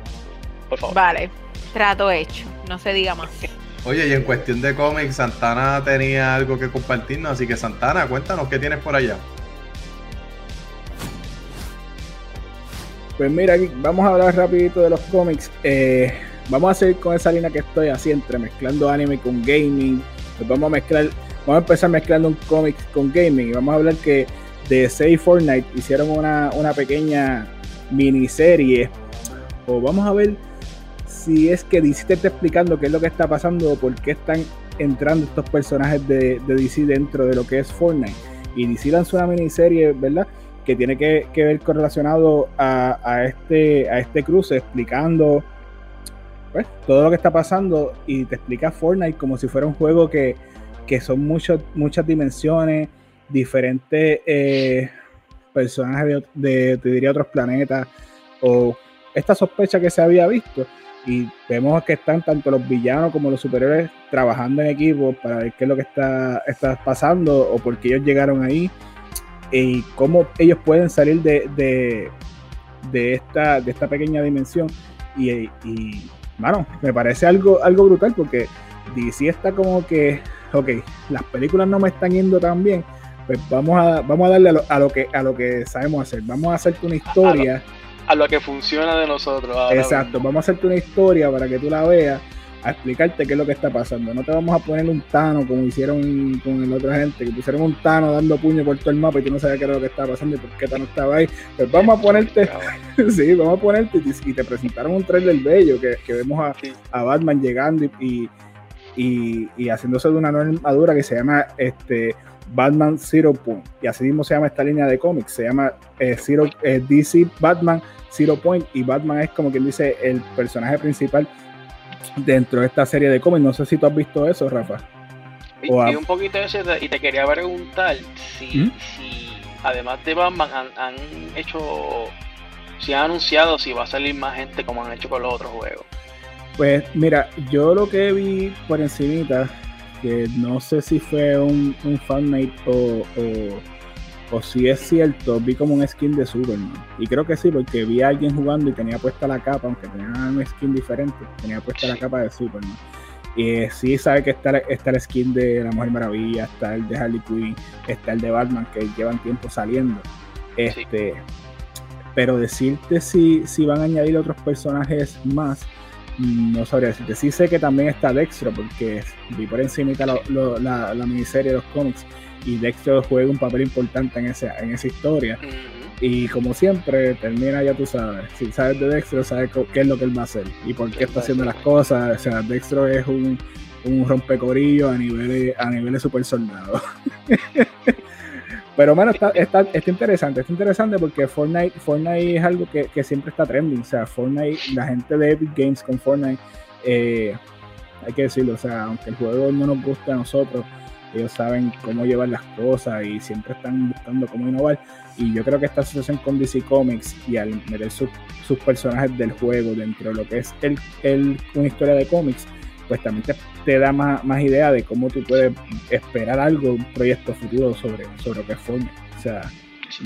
Por favor. Vale, trato hecho, no se diga más. Oye, y en cuestión de cómics, Santana tenía algo que compartirnos, así que Santana, cuéntanos qué tienes por allá. Pues mira, vamos a hablar rapidito de los cómics. Eh, vamos a seguir con esa línea que estoy así, entre mezclando anime con gaming. Pues vamos a mezclar, vamos a empezar mezclando un cómic con gaming. Y vamos a hablar que de Say Fortnite hicieron una, pequeña miniserie. O vamos a ver si es que DC te está explicando qué es lo que está pasando o por qué están entrando estos personajes de, de DC dentro de lo que es Fortnite. Y DC lanzó una miniserie, ¿verdad? Que tiene que, ver correlacionado a, este, a este cruce, explicando pues, todo lo que está pasando y te explica Fortnite como si fuera un juego que, son muchas dimensiones, diferentes eh, personajes de, te diría, otros planetas, o esta sospecha que se había visto. Y vemos que están tanto los villanos como los superiores trabajando en equipo para ver qué es lo que está, está pasando o por qué ellos llegaron ahí y cómo ellos pueden salir de, de, esta, de esta pequeña dimensión. Y, y bueno, me parece algo, algo brutal porque DC está como que, ok, las películas no me están yendo tan bien, pues vamos a, vamos a darle a lo, que, a lo que sabemos hacer. Vamos a hacerte una historia. A lo, que funciona de nosotros. Exacto, vamos a hacerte una historia para que tú la veas a explicarte qué es lo que está pasando. No te vamos a poner un Tano como hicieron con la otra gente, que pusieron un Tano dando puño por todo el mapa y tú no sabías qué era lo que estaba pasando y por qué Tano estaba ahí. Pues vamos a ponerte, sí, vamos a ponerte y te presentaron un trailer bello que, que vemos a, a Batman llegando y, y, y, haciéndose de una nueva armadura que se llama este, Batman Zero Point. Y así mismo se llama esta línea de cómics, se llama eh, Zero, eh, DC Batman Zero Point y Batman es como quien dice el personaje principal dentro de esta serie de cómics. No sé si tú has visto eso, Rafa. Y, un poquito de eso y te quería preguntar si, ¿Mm? si además de Batman han, han hecho, si han anunciado si va a salir más gente como han hecho con los otros juegos. Pues mira, yo lo que vi por encimita, que no sé si fue un, un fanmate o, o, si es cierto, vi como un skin de Superman. Y creo que sí, porque vi a alguien jugando y tenía puesta la capa, aunque tenía un skin diferente, tenía puesta la capa de Superman. Y sí sabe que está, está el skin de la Mujer Maravilla, está el de Harley Quinn, está el de Batman, que llevan tiempo saliendo. Este, Pero decirte si, si van a añadir otros personajes más, no sabría decirte. Sí sé que también está Dextro, porque vi por encima la, la, miniserie de los cómics y Dextro juega un papel importante en, ese, en esa historia. Y como siempre, termina ya tú sabes. Si sabes de Dextro, sabes qué es lo que él va a hacer y por qué está haciendo las cosas. O sea, Dextro es un, un rompecorillo a nivel a nivel de super soldado. Pero bueno, está, está, está, interesante, está interesante porque Fortnite, Fortnite es algo que, que, siempre está trending. O sea, Fortnite, la gente de Epic Games con Fortnite, eh, hay que decirlo, o sea, aunque el juego no nos guste a nosotros, ellos saben cómo llevar las cosas y siempre están buscando cómo innovar. Y yo creo que esta asociación con DC Comics y al meter sus, personajes del juego dentro de lo que es el, una historia de cómics, pues también te, da más, más, idea de cómo tú puedes esperar algo, un proyecto futuro sobre, sobre lo es Fortnite. O sea,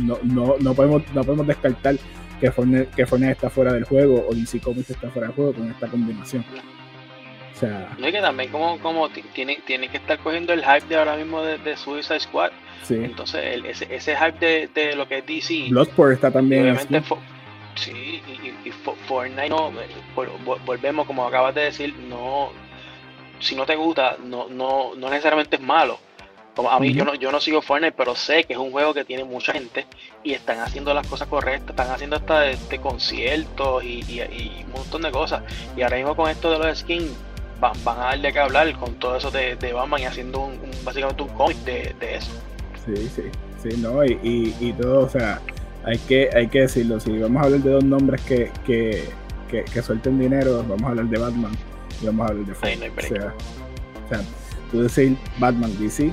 no, no, no, podemos, no podemos descartar que Fortnite, que Fortnite está fuera del juego o DC Comics está fuera del juego con esta combinación. O sea, no, es que también como, como tiene, tiene que estar cogiendo el hype de ahora mismo de, de Suicide Squad. Sí. Entonces el, ese, ese hype de, de, lo que es DC. Bloodsport está también. Obviamente, sí, y, y, Fortnite no, eh, volvemos como acabas de decir, no si no te gusta, no, no, no necesariamente es malo. Como a mí, yo, no, yo no sigo Fortnite, pero sé que es un juego que tiene mucha gente y están haciendo las cosas correctas, están haciendo hasta de, conciertos y, y, un montón de cosas. Y ahora mismo con esto de los skins, van, van a darle que hablar con todo eso de, de Batman y haciendo un, básicamente un cómic de, de, eso. Sí, sí, sí, no, y, y, todo, o sea, hay que, hay que decirlo, si vamos a hablar de dos nombres que, que, que, que suelten dinero, vamos a hablar de Batman y vamos a hablar de Fortnite. o, sea, o sea, tú decir Batman DC,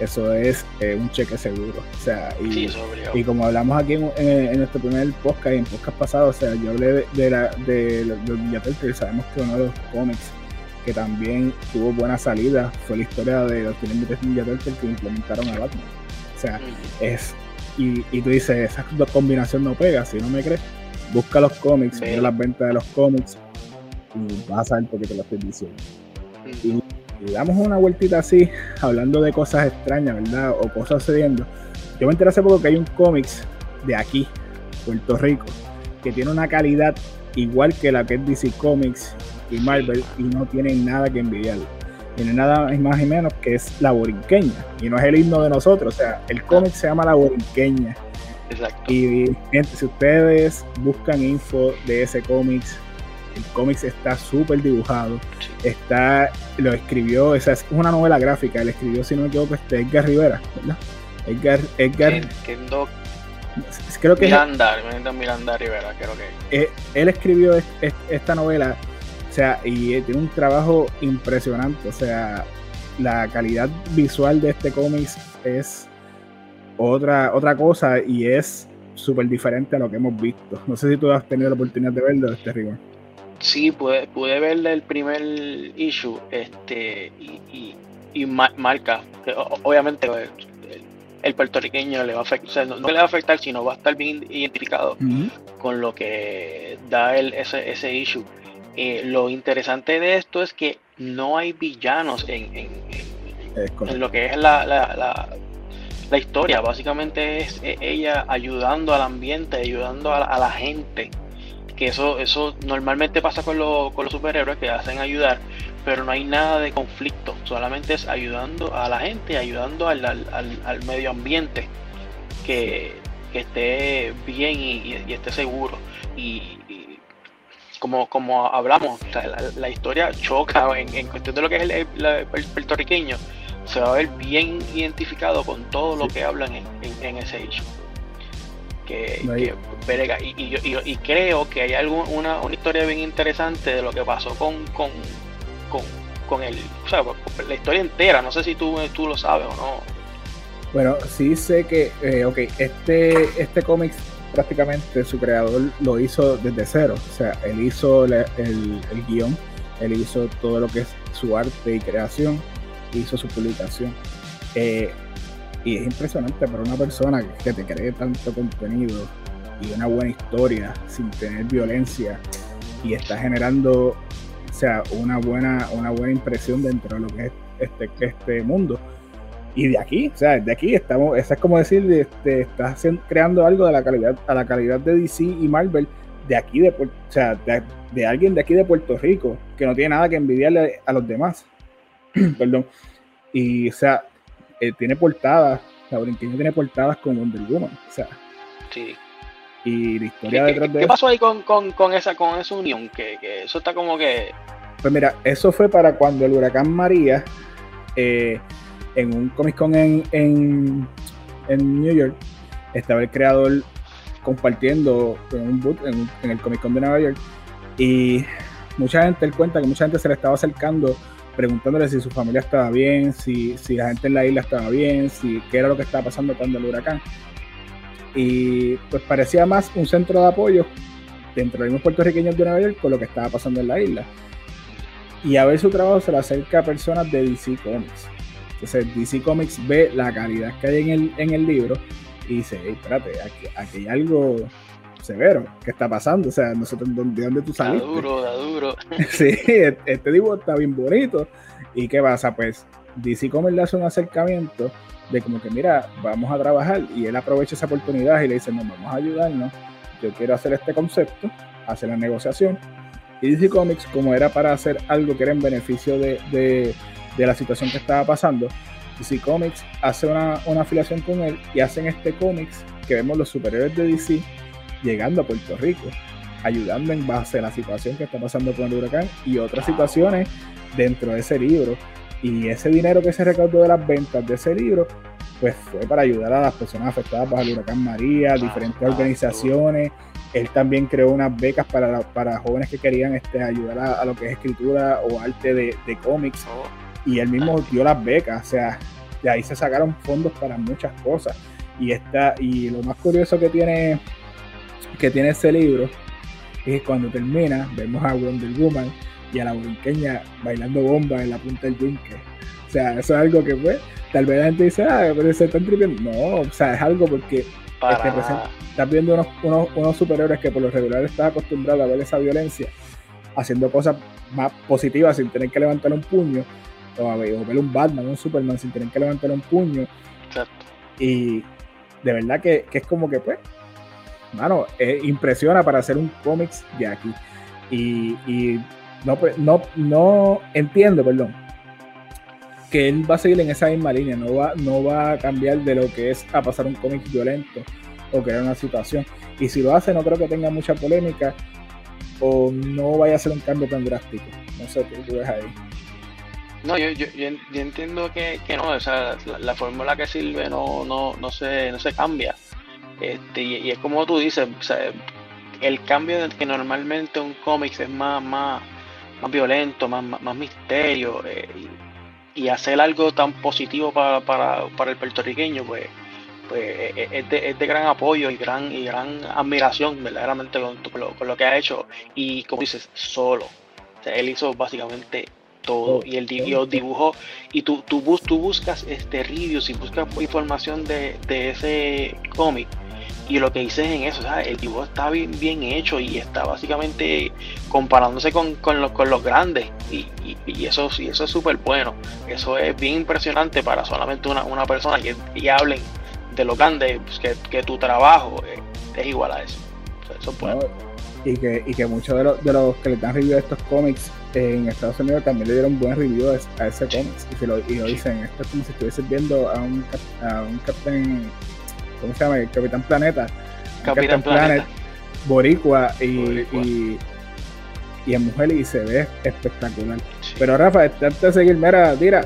eso es eh, un cheque seguro. O sea, y, y como hablamos aquí en, en, nuestro primer podcast y en podcast pasado, o sea, yo hablé de, la, de, los Ninja Turtles, sabemos que uno de los cómics que también tuvo buena salida fue la historia de los Ninja Turtles que implementaron a Batman. O sea, es. Y, y tú dices, esa combinación no pega, si no me crees, busca los cómics, mira las ventas de los cómics, y vas a saber por qué te lo estoy diciendo. Y, damos una vueltita así, hablando de cosas extrañas, ¿verdad? O cosas sucediendo. Yo me enteré hace poco que hay un cómics de aquí, Puerto Rico, que tiene una calidad igual que la que es DC Comics y Marvel y no tiene nada que envidiarle. Tiene nada más y menos que es la borinqueña y no es el himno de nosotros, o sea, el cómic se llama la borinqueña. Exacto. Y gente, si ustedes buscan info de ese cómics, el cómics está súper dibujado. Está, lo escribió, esa es una novela gráfica, él escribió, si no me equivoco, este Edgar Rivera, ¿verdad? Edgar, Edgar. creo que Miranda, Miranda Rivera, creo que. Eh, él escribió esta novela, o sea, y tiene un trabajo impresionante, o sea, la calidad visual de este cómics es otra, otra cosa y es súper diferente a lo que hemos visto. No sé si tú has tenido la oportunidad de verlo, este rigor. Sí, pude, pude ver el primer issue este y, y, marca, que obviamente pues, el, puertorriqueño le va a afectar, no, le va a afectar, sino va a estar bien identificado con lo que da el, ese, ese issue. Eh, lo interesante de esto es que no hay villanos en, en, lo que es la, la, la, historia. Básicamente es ella ayudando al ambiente, ayudando a la gente que eso, eso normalmente pasa con, con los superhéroes que hacen ayudar, pero no hay nada de conflicto, solamente es ayudando a la gente, ayudando al, al, medio ambiente que, esté bien y, esté seguro. Y, como, como hablamos, la, historia choca en, cuestión de lo que es el, puertorriqueño, se va a ver bien identificado con todo lo que hablan en, ese hecho. Que, y, creo que hay algo, una, historia bien interesante de lo que pasó con, con, con, el, o sea, la historia entera, no sé si tú, tú lo sabes o no. Bueno, sí sé que, eh, ok, este, este cómic prácticamente su creador lo hizo desde cero. O sea, él hizo el, el, guion, él hizo todo lo que es su arte y creación, hizo su publicación. Eh, y es impresionante para una persona que te cree tanto contenido y una buena historia sin tener violencia y está generando o sea, una buena, una buena impresión dentro de lo que es este, este mundo y de aquí, o sea, de aquí estamos, eso es como decir, este, estás creando algo de la calidad, a la calidad de DC y Marvel de aquí, de, o sea, de, alguien de aquí de Puerto Rico, que no tiene nada que envidiarle a los demás. Perdón. Y, o sea, eh, tiene portadas, la Brinqueño tiene portadas con Wonder Woman, o sea. Sí. Y la historia ¿Qué, detrás de ¿qué pasó ahí con, con, con, esa, con esa unión? Que, que, eso está como que... Pues mira, eso fue para cuando el huracán María... Eh, en un Comic Con en, en, New York, estaba el creador compartiendo en un boot en, el Comic Con de Nueva York y mucha gente, él cuenta que mucha gente se le estaba acercando preguntándole si su familia estaba bien, si, si la gente en la isla estaba bien, si qué era lo que estaba pasando cuando el huracán. Y pues parecía más un centro de apoyo dentro de los puertorriqueños de Nueva York con lo que estaba pasando en la isla. Y a ver su trabajo se le acerca a personas de DC Comics. Entonces DC Comics ve la calidad que hay en el, en el libro y dice, espérate, aquí, hay algo severo que está pasando. O sea, nosotros, ¿de dónde tú saliste? Da duro, da duro. sí, este dibujo está bien bonito. ¿Y qué pasa? Pues DC Comics le hace un acercamiento de como que, mira, vamos a trabajar y él aprovecha esa oportunidad y le dice, no, vamos a ayudarnos. Yo quiero hacer este concepto, hacer la negociación. Y DC Comics, como era para hacer algo que era en beneficio de de la situación que estaba pasando. DC Comics hace una, afiliación con él y hacen este cómics que vemos los superiores de DC llegando a Puerto Rico, ayudando en base a la situación que está pasando con el huracán y otras situaciones dentro de ese libro. Y ese dinero que se recaudó de las ventas de ese libro, pues fue para ayudar a las personas afectadas por el huracán María, diferentes organizaciones. Él también creó unas becas para, para jóvenes que querían este, ayudar a, lo que es escritura o arte de, de cómics. Y él mismo dio las becas, o sea, de ahí se sacaron fondos para muchas cosas. Y está, y lo más curioso que tiene, que tiene ese libro es que cuando termina, vemos a Wonder Woman y a la brinqueña bailando bomba en la punta del yunque. O sea, eso es algo que pues, tal vez la gente dice, ah, pero se están tripiendo. No, o sea, es algo porque estás viendo unos, unos, unos superiores que por lo regular estás acostumbrado a ver esa violencia, haciendo cosas más positivas sin tener que levantar un puño o, ver un Batman, un Superman sin tener que levantar un puño. Y de verdad que, es como que, pues, mano, impresiona para hacer un cómics de aquí. Y, no, pues, no, no entiendo, perdón, que él va a seguir en esa misma línea, no va, no va a cambiar de lo que es a pasar un cómic violento o crear una situación. Y si lo hace, no creo que tenga mucha polémica o no vaya a ser un cambio tan drástico. No sé, qué tú ves ahí. No, yo, yo, yo, entiendo que, no, o sea, la, fórmula que sirve no, no, no, se, no se cambia. Este, y, es como tú dices, o sea, el cambio de que normalmente un cómic es más, más, más violento, más, más, misterio, eh, y, hacer algo tan positivo para, para, para el puertorriqueño, pues, pues eh, es de, es de, gran apoyo y gran, y gran admiración verdaderamente con, con, lo, que ha hecho. Y como dices, solo. O sea, él hizo básicamente todo oh, y el dibujo y tú, tú, bus, tú buscas este reviews y buscas información de, ese cómic y lo que dices en eso, el dibujo está bien, bien hecho y está básicamente comparándose con, con, los, con los grandes y, y, eso, y eso es súper bueno, eso es bien impresionante para solamente una, una persona que y hablen de lo grande, pues, que, que, tu trabajo es, igual a eso. eso es bueno. y, que, y que muchos de los, de los que le dan review de estos cómics en Estados Unidos también le dieron buen review a, ese cómic y, lo, y lo dicen, esto es como si estuvieses viendo a un, a un capitán, ¿cómo se llama? El Capitán Planeta. Capitán, Planet. Boricua y, y en mujer y se ve espectacular. Pero Rafa, antes de seguir, mira, tira,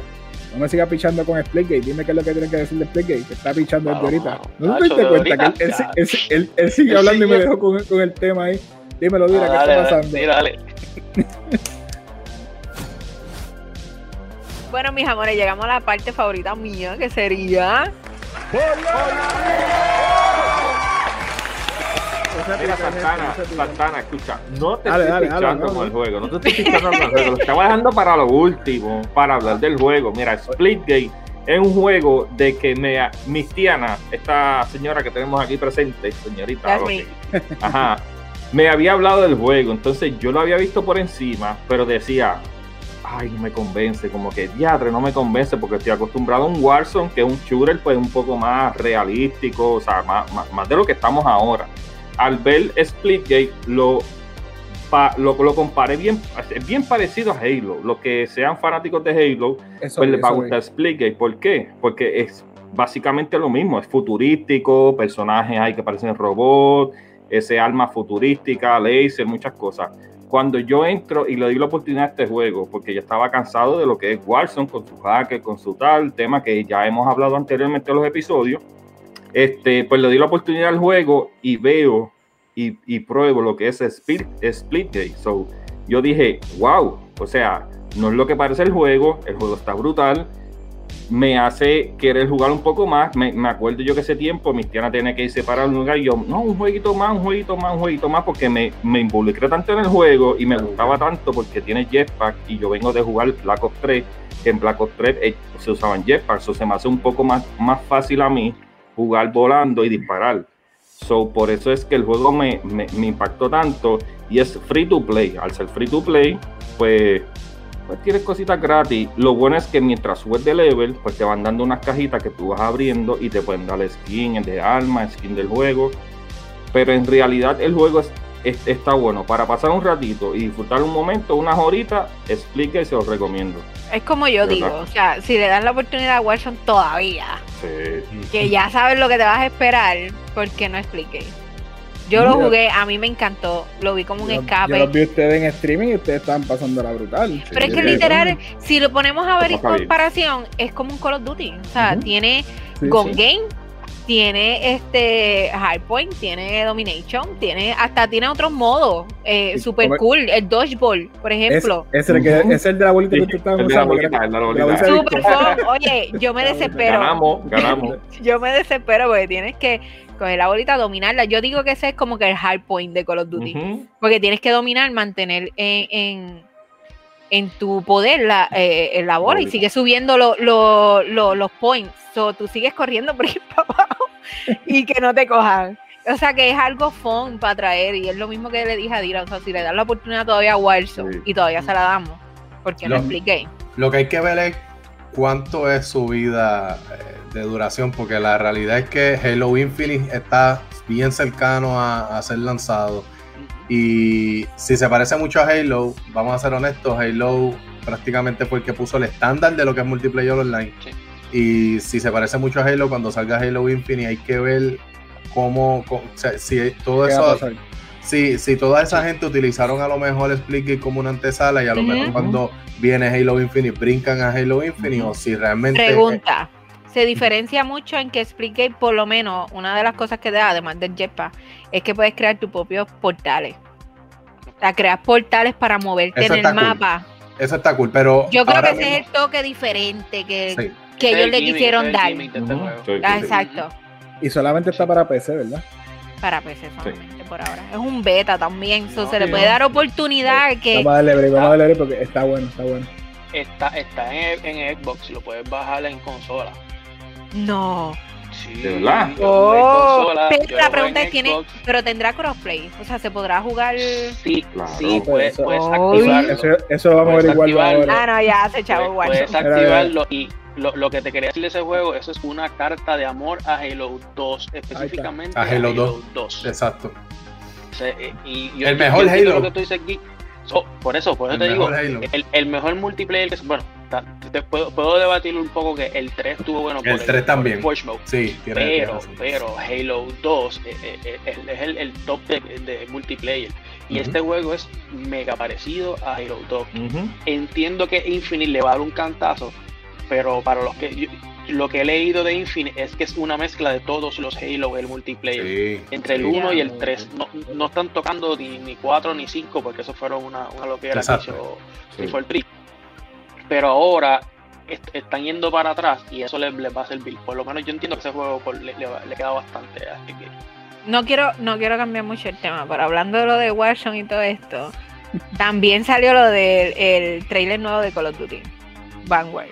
no me sigas pichando con Splitgate. Dime qué es lo que tienen que decir de Splitgate, que está pichando desde ahorita. ¿No te diste cuenta que él, él, sigue hablando y me dejó con, con, el tema ahí? Dímelo, Dira, ¿qué está pasando? dale. bueno, mis amores, llegamos a la parte favorita mía, que sería... Mira, Santana, Santana, escucha, no te estoy escuchando con el juego, no te estoy escuchando con el juego, lo estaba dejando para lo último, para hablar del juego. Mira, Splitgate es un juego de que me, Mistiana, esta señora que tenemos aquí presente, señorita, ajá, me había hablado del juego, entonces yo lo había visto por encima, pero decía, ay, no me convence, como que diadre, no me convence porque estoy acostumbrado a un Warzone que es un shooter pues un poco más realístico, o sea, más, más de lo que estamos ahora al ver Splitgate lo, lo, lo comparé bien, es bien parecido a Halo. Los que sean fanáticos de Halo, pues les va a gustar Splitgate. ¿Por qué? Porque es básicamente lo mismo, es futurístico, personajes hay que parecen robots, ese arma futurística, laser, muchas cosas. Cuando yo entro y le di la oportunidad a este juego, porque ya estaba cansado de lo que es Warzone con su hacker, con su tal, tema que ya hemos hablado anteriormente en los episodios, este, pues le di la oportunidad al juego y veo y, y pruebo lo que es Split, Splitgate. So, yo dije, wow, o sea, no es lo que parece el juego, el juego está brutal, me hace querer jugar un poco más. Me, me acuerdo yo que ese tiempo mis tiana tenía que irse para un lugar y yo, no, un jueguito más, un jueguito más, un jueguito más, porque me, me involucré tanto en el juego y me gustaba tanto porque tiene jetpack y yo vengo de jugar Black Ops 3, que en Black Ops 3 eh, se usaban jetpack, eso se me hace un poco más, más fácil a mí jugar volando y disparar. So, por eso es que el juego me, me, impactó tanto y es free to play. Al ser free to play, pues, pues tienes cositas gratis. Lo bueno es que mientras subes de level, pues te van dando unas cajitas que tú vas abriendo y te pueden dar skin de arma, skin del juego. Pero en realidad el juego es está bueno para pasar un ratito y disfrutar un momento, unas horitas, explique y se los recomiendo. Es como yo digo, o sea, si le dan la oportunidad a Warzone todavía, que ya sabes lo que te vas a esperar, ¿por qué no explique? Yo lo jugué, a mí me encantó, lo vi como un escape. Yo lo vi ustedes en streaming y ustedes estaban pasando la brutal. Pero es que literal, si lo ponemos a ver en comparación, es como un Call of Duty. O sea, tiene Gun Game, tiene este Hardpoint, tiene Domination, tiene hasta tiene otros modos eh, super cool, el Dodgeball, por ejemplo. Es, el, que, es el de la bolita que tú usando. Super fun. Oye, yo me desespero. Ganamos, ganamos. yo me desespero porque tienes que coger la bolita, dominarla. Yo digo que ese es como que el Hardpoint de Call of Duty, porque tienes que dominar, mantener en, en, tu poder la, eh, la bola y sigue subiendo los points tú sigues corriendo por ahí para abajo y que no te cojan. O sea que es algo fun para traer y es lo mismo que le dije a Dira. O sea, si le dan la oportunidad todavía a Warzone y todavía se la damos, porque no expliqué. Lo que hay que ver es cuánto es su vida eh, de duración, porque la realidad es que Halo Infinite está bien cercano a, ser lanzado. Y si se parece mucho a Halo, vamos a ser honestos, Halo prácticamente fue el que puso el estándar de lo que es multiplayer online. Y si se parece mucho a Halo, cuando salga Halo Infinite hay que ver cómo, si todo eso, si, si toda esa gente utilizaron a lo mejor Splitgate como una antesala y a lo mejor cuando viene Halo Infinite brincan a Halo Infinite o si realmente... Pregunta. Se diferencia mucho en que Splitgate, por lo menos, una de las cosas que da, además del jetpack, es que puedes crear tus propios portales. O sea, creas portales para moverte en el mapa. Eso está cool, pero. Yo creo que ese es el toque diferente que, que ellos le quisieron dar. Este ah, exacto. Y solamente está para PC, ¿verdad? Para PC solamente por ahora. Es un beta también, se le puede dar oportunidad que... Vamos a darle vamos a darle porque está bueno, está bueno. Está, está en, en Xbox, lo puedes bajar en consola. No. Sí, ¿De verdad? Oh, la pregunta es, ¿tiene, pero tendrá crossplay? O sea, ¿se podrá jugar? Sí, claro. sí, puedes, puedes activarlo. Eso, eso vamos a ver igual ahora. Ah, no, ya se echaba igual. Puedes activarlo y lo, lo, que te quería decir de ese juego, eso es una carta de amor a Halo 2, específicamente a Halo, 2. Exacto. Eh, y el mejor Halo. Lo que tú dices aquí, por eso, por eso te digo, el, el, mejor multiplayer que bueno, te puedo, puedo, debatir un poco que el 3 estuvo bueno. El 3 también. sí, pero, pero Halo 2 eh, eh, es, el, el, top de, de multiplayer. Y este juego es mega parecido a Halo 2. Entiendo que Infinite le va a dar un cantazo, pero para los que lo que he leído de Infinite es que es una mezcla de todos los Halo, el multiplayer. entre el 1 y el 3. No, no están tocando ni, ni 4 ni 5, porque eso fueron una, una loquera que hizo, sí. fue el tri. Pero ahora están yendo para atrás y eso les, va a servir. Por lo menos yo entiendo que ese juego le, le, queda bastante. Así que... No quiero, no quiero cambiar mucho el tema, pero hablando de lo de Warzone y todo esto, también salió lo del el trailer nuevo de Call of Duty, Vanguard.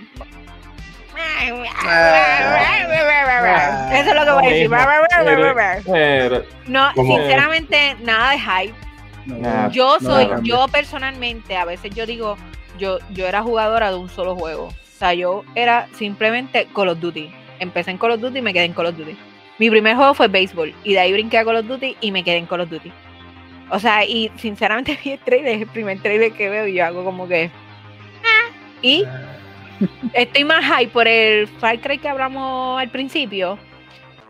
Eso es lo que voy a decir. No, sinceramente, nada de hype. yo soy, yo personalmente, a veces yo digo, yo, yo era jugadora de un solo juego. O sea, yo era simplemente Call of Duty. Empecé en Call of Duty y me quedé en Call of Duty. Mi primer juego fue béisbol y de ahí brinqué a Call of Duty y me quedé en Call of Duty. O sea, y sinceramente vi el trailer, es el primer trailer que veo y yo hago como que... Ah", y estoy más high por el Far Cry que hablamos al principio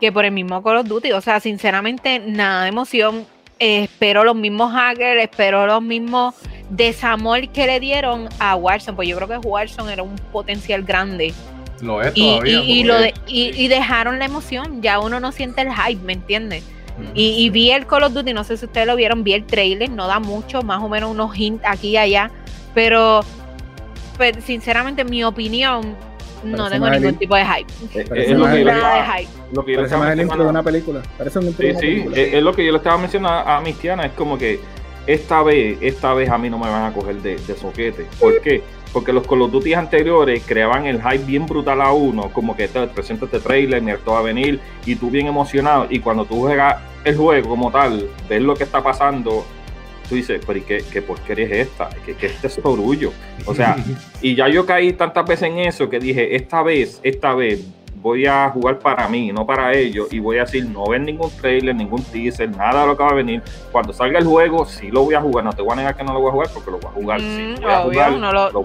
que por el mismo Call of Duty. O sea, sinceramente, nada de emoción. espero los mismos hackers, espero los mismos desamor que le dieron a Warzone. Pues yo creo que Warzone era un potencial grande. Lo es todavía. Y, lo y, dejaron la emoción. Ya uno no siente el hype, ¿me entiendes? Y, vi el Call of Duty, no sé si ustedes lo vieron, vi el trailer, no da mucho, más o menos unos hints aquí y allá, pero pues, sinceramente, mi opinión, no tengo ningún tipo de hype. Eh, es, lo que nada de hype. Lo que yo Parece más el intro de una película. Parece un sí, sí, Es, lo que yo le estaba mencionando a, mis tianas, es como que esta vez, esta vez a mí no me van a coger de, de soquete. ¿Por qué? Porque los Call of Duty anteriores creaban el hype bien brutal a uno, como que te presenta este trailer, esto va a venir, y tú bien emocionado, y cuando tú juegas el juego como tal, ves lo que está pasando, tú dices, pero ¿y qué, qué porquería es esta? ¿Qué, qué este es orgullo? O sea, y ya yo caí tantas veces en eso que dije, esta vez, esta vez voy a jugar para mí, no para ellos, y voy a decir, no ven ningún trailer, ningún teaser, nada de lo que va a venir. Cuando salga el juego, sí lo voy a jugar, no te voy a negar que no lo voy a jugar porque lo voy a jugar. sí, voy a jugar, lo.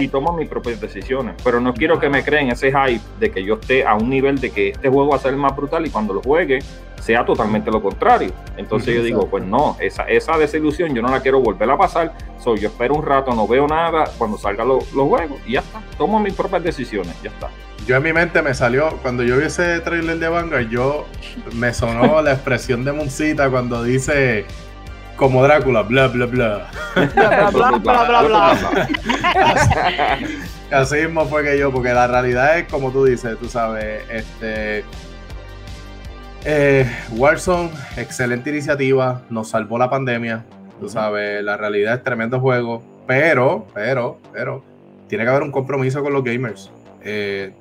Y tomo mis propias decisiones. Pero no quiero que me creen ese hype de que yo esté a un nivel de que este juego va a ser más brutal y cuando lo juegue sea totalmente lo contrario. Entonces yo digo, pues no, esa, esa desilusión yo no la quiero volver a pasar. So, yo espero un rato, no veo nada cuando salgan los juegos y ya está. Tomo mis propias decisiones, ya está yo en mi mente me salió, cuando yo vi ese trailer de Vanguard, yo me sonó la expresión de Moncita cuando dice como Drácula, bla bla bla. Bla bla bla bla Así mismo fue que yo, porque la realidad es como tú dices, tú sabes, este eh, Warzone, excelente iniciativa, nos salvó la pandemia, tú sabes, la realidad es tremendo juego, pero, pero, pero, tiene que haber un compromiso con los gamers. Eh,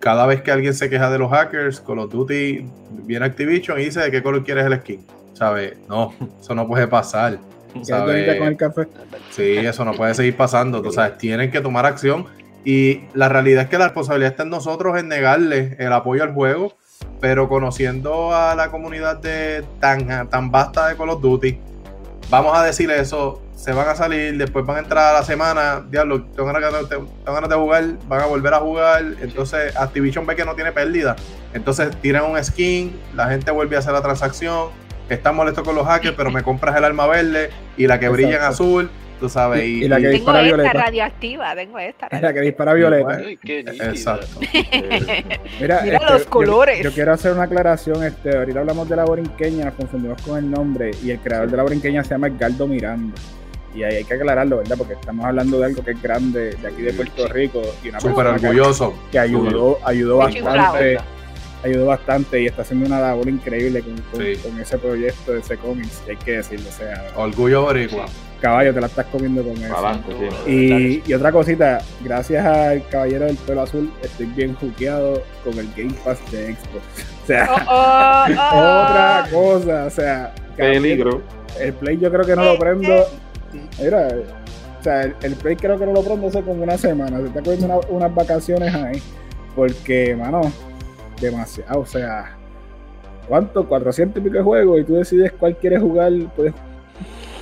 cada vez que alguien se queja de los hackers, Call of Duty viene Activision y dice de qué color quieres el skin. ¿Sabes? No, eso no puede pasar. ¿sabes? con el café? Sí, eso no puede seguir pasando. Sea, tienen que tomar acción. Y la realidad es que la responsabilidad está en nosotros en negarle el apoyo al juego. Pero conociendo a la comunidad de tan, tan vasta de Call of Duty, vamos a decir eso se van a salir, después van a entrar a la semana, diablo, tengo ganas, de jugar, van a volver a jugar, entonces Activision ve que no tiene pérdida, entonces tiran un skin, la gente vuelve a hacer la transacción, están molestos con los hackers, pero me compras el arma verde y la que brilla en azul, tú sabes. Y, la que dispara tengo violeta. esta radioactiva, tengo esta. la que dispara violeta. Exacto. Mira, Mira este, los colores. Yo, quiero hacer una aclaración. Este, ahorita hablamos de la borinqueña, nos confundimos con el nombre. Y el creador de la borinqueña se llama Edgardo Miranda. Y ahí hay que aclararlo, ¿verdad? Porque estamos hablando de algo que es grande de aquí de Puerto Rico y una Súper orgulloso. Que, ayudó, ayudó bastante. Ayudó bastante y está haciendo una labor increíble con, con, ese proyecto de ese cómics, hay que decirlo. O sea, Orgullo boricua. Caballo, te la estás comiendo con eso. y, y, otra cosita, gracias al caballero del pelo azul, estoy bien juqueado con el Game Pass de Xbox. O sea, oh, oh, oh. otra cosa, o sea, peligro. El Play yo creo que no lo prendo Mira, o sea, el, Play creo que no lo prendo hace como una semana. Se está cogiendo unas vacaciones ahí. Porque, mano, demasiado. O sea, ¿cuánto? 400 y pico de juegos y tú decides cuál quieres jugar. Pues,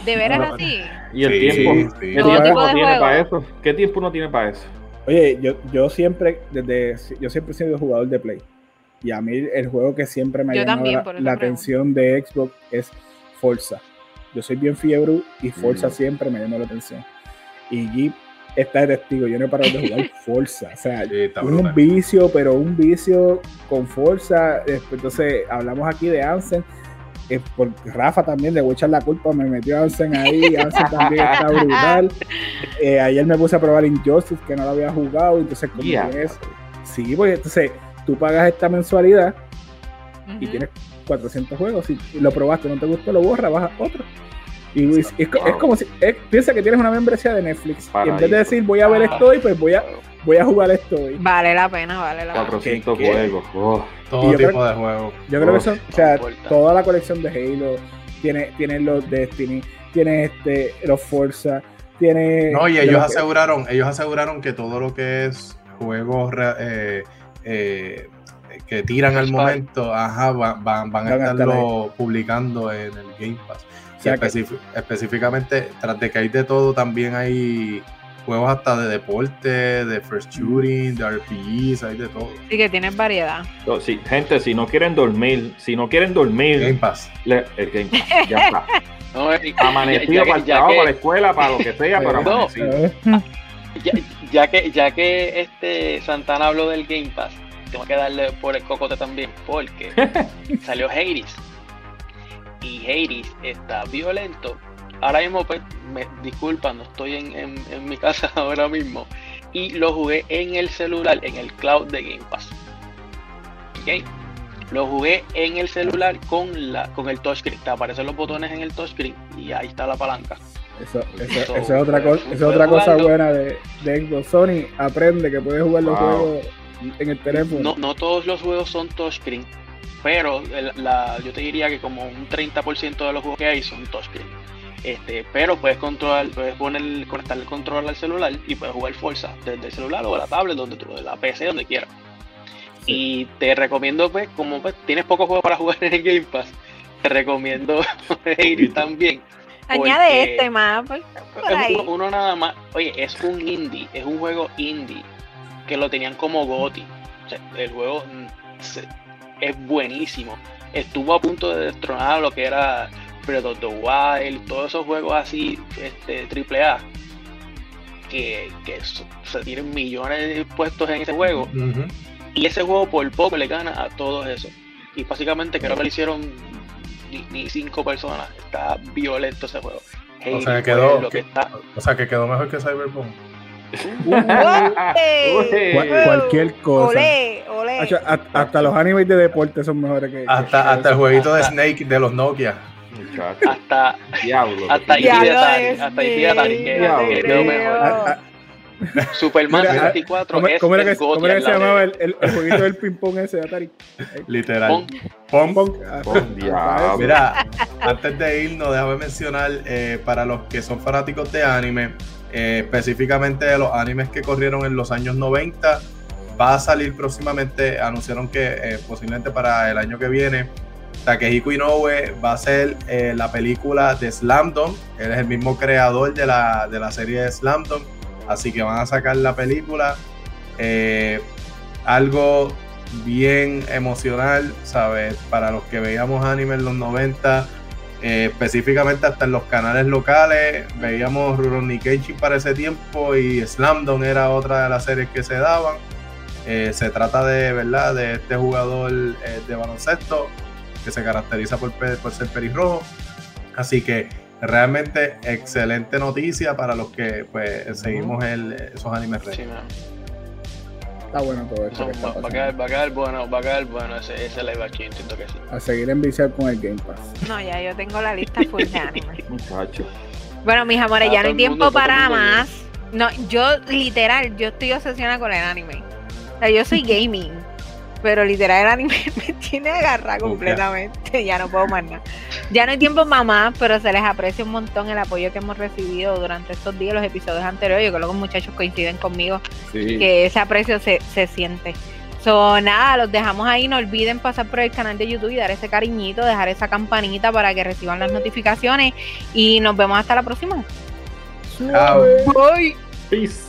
¿De veras así? ¿Y el tiempo? ¿Qué tiempo no tiene para eso? ¿Qué tiempo no tiene para eso? Oye, yo, yo siempre, desde, yo siempre he sido jugador de Play. Y a mí el juego que siempre me ha llamado la, la atención de Xbox es Forza. Yo soy bien fiebre y Forza siempre me llama la atención. Y Jeep está de testigo, yo no he parado de jugar Forza. O sea, un vicio, pero un vicio con Forza. Entonces, hablamos aquí de Ansen. Eh, por Rafa también le voy a echar la culpa, me metió Ansen ahí, Ansen también está brutal. Eh, ayer me puse a probar Injustice, que no lo había jugado, entonces como es, sí, pues entonces tú pagas esta mensualidad y tienes 400 juegos, si lo probaste, no te gustó, lo borras, bajas otro. Y es, como si piensa que tienes una membresía de Netflix y en vez de decir voy a ver esto hoy, pues voy a voy a jugar esto hoy. Vale la pena, vale la pena. 400 juegos. Oh. Todo tipo de juegos. Yo creo que son, o sea, toda la colección de Halo tiene, tiene los Destiny, tiene este los Forza, tiene No, y ellos aseguraron, ellos aseguraron que todo lo que es juegos eh, eh, que tiran al momento, ajá, van, van, a estarlo publicando en el Game Pass específicamente, tras de que hay de todo, también hay juegos hasta de deporte, de first shooting, de RPGs, hay de todo. Sí, que tienen variedad. sí, gente, si no quieren dormir, si no quieren dormir, Game Pass. el Game Pass, ya está. amanecido para el trabajo, para la escuela, para lo que sea, pero amanecido. Ya, que, ya que este Santana habló del Game Pass, tengo que darle por el cocote también, porque salió Hades y Hades está violento, ahora mismo, pues, me disculpan, no estoy en, mi casa ahora mismo. Y lo jugué en el celular, en el cloud de Game Pass. ¿Ok? Lo jugué en el celular con, la, con el touchscreen. Te aparecen los botones en el touchscreen y ahí está la palanca. Eso, eso, es otra, cosa, es otra cosa buena de, de Sony aprende que puedes jugar los juegos en el teléfono. No, no todos los juegos son touchscreen pero la, yo te diría que como un 30% de los juegos que hay son touchscreen. Este, pero puedes controlar, puedes poner, conectar el control al celular y puedes jugar Forza desde el celular o la tablet, donde tú, la PC, donde quieras. Y te recomiendo, pues, como pues, tienes pocos juegos para jugar en el Game Pass, te recomiendo ir también. Añade este más, pues, Uno, nada más. Oye, es un indie, es un juego indie que lo tenían como GOTI. el juego mm, es buenísimo. Estuvo a punto de destronar lo que era Breath of the Wild, todos esos juegos así, este, AAA, que, que se tienen millones de puestos en ese juego. Y ese juego por poco le gana a todos esos. Y básicamente creo que lo hicieron ni, cinco personas. Está violento ese juego. o, sea, que quedó, o sea que quedó mejor que Cyberpunk cualquier cosa. Hasta, los animes de deporte son mejores que. Hasta, hasta el jueguito de Snake de los Nokia. Hasta. Diablo. Hasta Hasta mejor. Superman 64 ¿Cómo, ¿cómo, era que, ¿cómo era que se llamaba el, el, jueguito del ping-pong ese de Atari? Literal. Pong. Pong. Ah, Mira, antes de irnos, déjame mencionar eh, para los que son fanáticos de anime, eh, específicamente de los animes que corrieron en los años 90. Va a salir próximamente, anunciaron que eh, posiblemente para el año que viene, Takehiko Inoue va a ser eh, la película de Slam Dunk. Él es el mismo creador de la, de la serie de Slam Dunk, así que van a sacar la película. algo bien emocional, ¿sabes? Para los que veíamos anime en los 90 eh, específicamente hasta en los canales locales. Veíamos Rurouni Kenshin para ese tiempo y Slamdon era otra de las series que se daban. Eh, se trata de, ¿verdad? de este jugador eh, de baloncesto que se caracteriza por, por ser pelirrojo. Así que realmente excelente noticia para los que pues, seguimos el, esos animes Está bueno todo esto. va, a quedar, va, a quedar, bueno, va a quedar bueno ese, ese live aquí, entiendo que sí. A seguir en viciar con el Game Pass. No, ya yo tengo la lista full de anime. Muchacho. Bueno, mis amores, ya no hay tiempo para más. No, yo literal, yo estoy obsesionada con el anime. O sea, yo soy gaming. Pero literal el anime me tiene agarrada completamente. Ya no puedo más nada. Ya no hay tiempo mamá, pero se les aprecia un montón el apoyo que hemos recibido durante estos días, los episodios anteriores. Yo creo que los muchachos coinciden conmigo que ese aprecio se, se siente. So, nada, los dejamos ahí. No olviden pasar por el canal de YouTube y dar ese cariñito, dejar esa campanita para que reciban las notificaciones. Y nos vemos hasta la próxima. Chao. Bye. Peace.